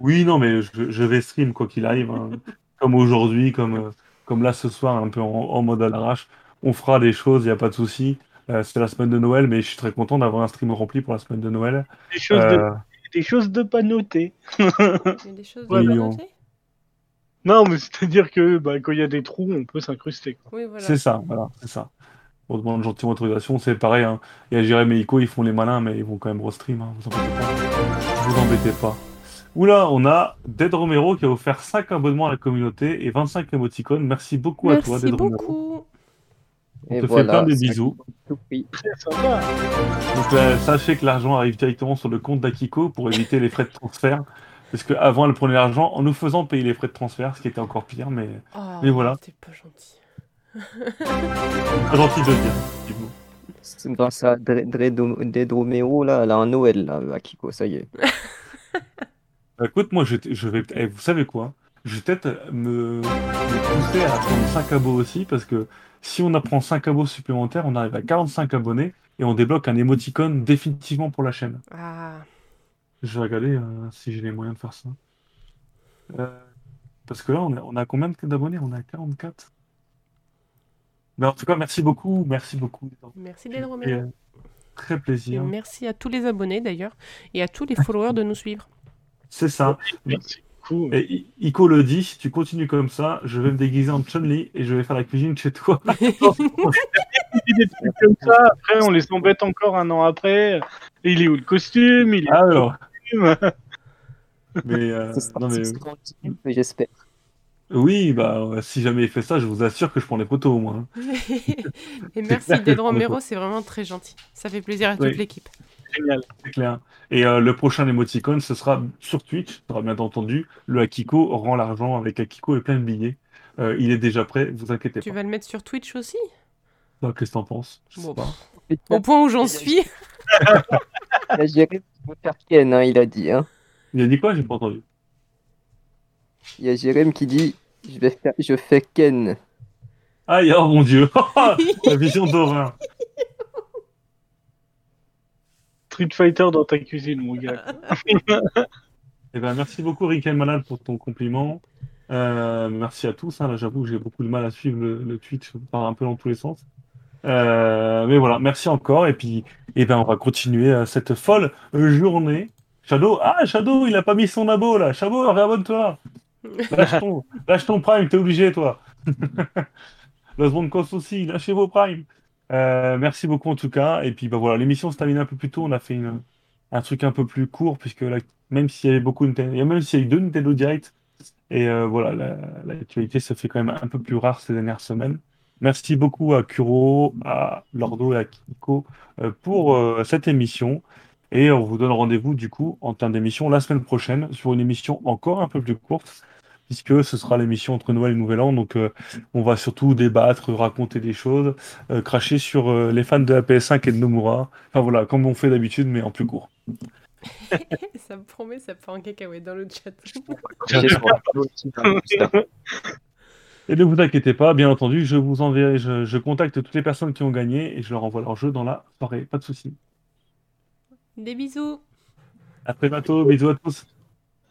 Oui, non, mais je, je vais stream quoi qu'il arrive, hein. [LAUGHS] comme aujourd'hui, comme, euh, comme là ce soir, un peu en, en mode à l'arrache. On fera des choses, il n'y a pas de souci. Euh, c'est la semaine de Noël, mais je suis très content d'avoir un stream rempli pour la semaine de Noël. Des choses, de... Des choses de pas noter. [LAUGHS] Des choses de on- noter? Non, mais c'est-à-dire que bah, quand il y a des trous, on peut s'incruster. quoi. Oui, voilà. C'est ça, voilà, c'est ça. On demande gentiment autorisation, c'est pareil. Hein. Il y a Jérém et Ico, ils font les malins, mais ils vont quand même restream, hein, vous embêtez pas. Vous embêtez pas. Oula, on a Dead Romero qui a offert 5 abonnements à la communauté et 25 émoticônes. Merci beaucoup à toi, Dead Romero. On Et te fait plein de bisous. Sympa. Donc euh, sachez que l'argent arrive directement sur le compte d'Akiko pour éviter les frais de transfert. Parce qu'avant, elle prenait l'argent en nous faisant payer les frais de transfert, ce qui était encore pire, mais Oh, Mais voilà. T'es pas gentil. pas gentil de le dire. effectivement. C'est grâce à Romero, là, elle a un Noël, là, Akiko, ça y est. [LAUGHS] Bah, écoute, moi, je, je vais. eh, vous savez quoi? Je vais peut-être me, me pousser à prendre 5 abos aussi, parce que si on apprend 5 abos supplémentaires, on arrive à 45 abonnés et on débloque un émoticône définitivement pour la chaîne. Ah, Je vais regarder euh, si j'ai les moyens de faire ça. Euh, parce que là, on a, on a combien d'abonnés? On a 44. Mais en tout cas, merci beaucoup, merci beaucoup. merci d'être euh, très Et plaisir. merci à tous les abonnés d'ailleurs et à tous les followers de nous suivre. C'est ça. Merci beaucoup. Et Ico le dit, si tu continues comme ça, je vais me déguiser en Chun-Li et je vais faire la cuisine chez toi. Il des trucs comme ça, après on les embête encore un an après. Et il est où le costume? Il est où Alors, [LAUGHS] le costume? Mais, euh, non, mais j'espère. oui, bah euh, si jamais il fait ça, je vous assure que je prends des photos au moins. [LAUGHS] [LAUGHS] et merci d'être Romero, c'est vraiment très gentil. Ça fait plaisir à toute Oui. l'équipe. Génial. C'est clair. Et euh, le prochain émoticône, ce sera sur Twitch, ce sera bien entendu. Le Akiko rend l'argent avec Akiko et plein de billets. Euh, il est déjà prêt, vous inquiétez Tu pas. vas le mettre sur Twitch aussi? Qu'est-ce que t'en penses? Je sais Bon, pas. Au point où j'en suis. Il a géré faire Ken, hein, il a dit. Hein. Il a dit quoi? J'ai pas entendu. Il y a Jérém qui dit je, vais faire, je fais Ken. Aïe, oh mon dieu [LAUGHS] La vision d'horreur Fighter dans ta cuisine, mon gars. [LAUGHS] Eh ben, merci beaucoup, Rick Malade, pour ton compliment. Euh, merci à tous. hein. Là, j'avoue, que j'ai beaucoup de mal à suivre le, le Twitch, ça part un peu dans tous les sens. Euh, mais voilà, merci encore. Et puis, eh ben, on va continuer euh, cette folle journée. Shadow, ah, Shadow, il a pas mis son abo là. Shadow, réabonne-toi. Lâche ton, lâche ton Prime, t'es obligé, toi. [LAUGHS] Los Broncos aussi, lâchez vos Prime. Euh, merci beaucoup en tout cas. Et puis, bah voilà, l'émission se termine un peu plus tôt. On a fait une, un truc un peu plus court, puisque là, même s'il y avait beaucoup de même s'il y a eu deux Nintendo Direct, et euh, voilà, la- l'actualité se fait quand même un peu plus rare ces dernières semaines. Merci beaucoup à Kuro, à Lordo et à Kiko euh, pour cette émission. Et on vous donne rendez-vous du coup en termes d'émission la semaine prochaine sur une émission encore un peu plus courte, puisque ce sera l'émission entre Noël et Nouvel An. Donc euh, on va surtout débattre, raconter des choses, euh, cracher sur euh, les fans de la PS5 et de Nomura. Enfin voilà, comme on fait d'habitude, mais en plus court. [LAUGHS] ça me promet, ça part en cacahuète dans le chat. Un un. Et ne vous inquiétez pas, bien entendu, je vous enverrai, je, je contacte toutes les personnes qui ont gagné et je leur envoie leur jeu dans la soirée. Pas de souci. Des bisous. À très bientôt, bisous à tous.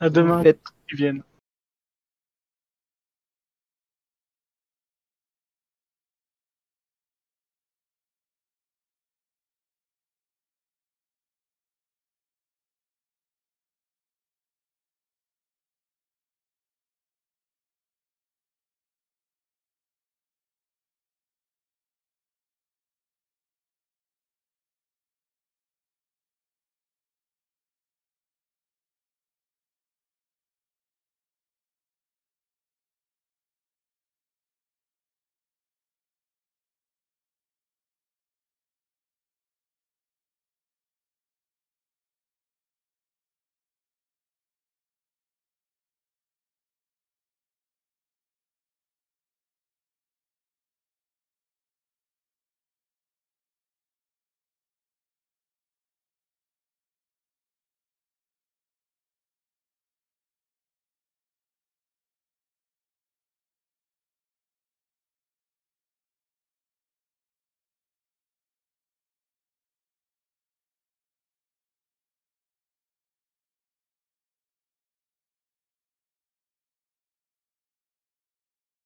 À demain, Faites viennent.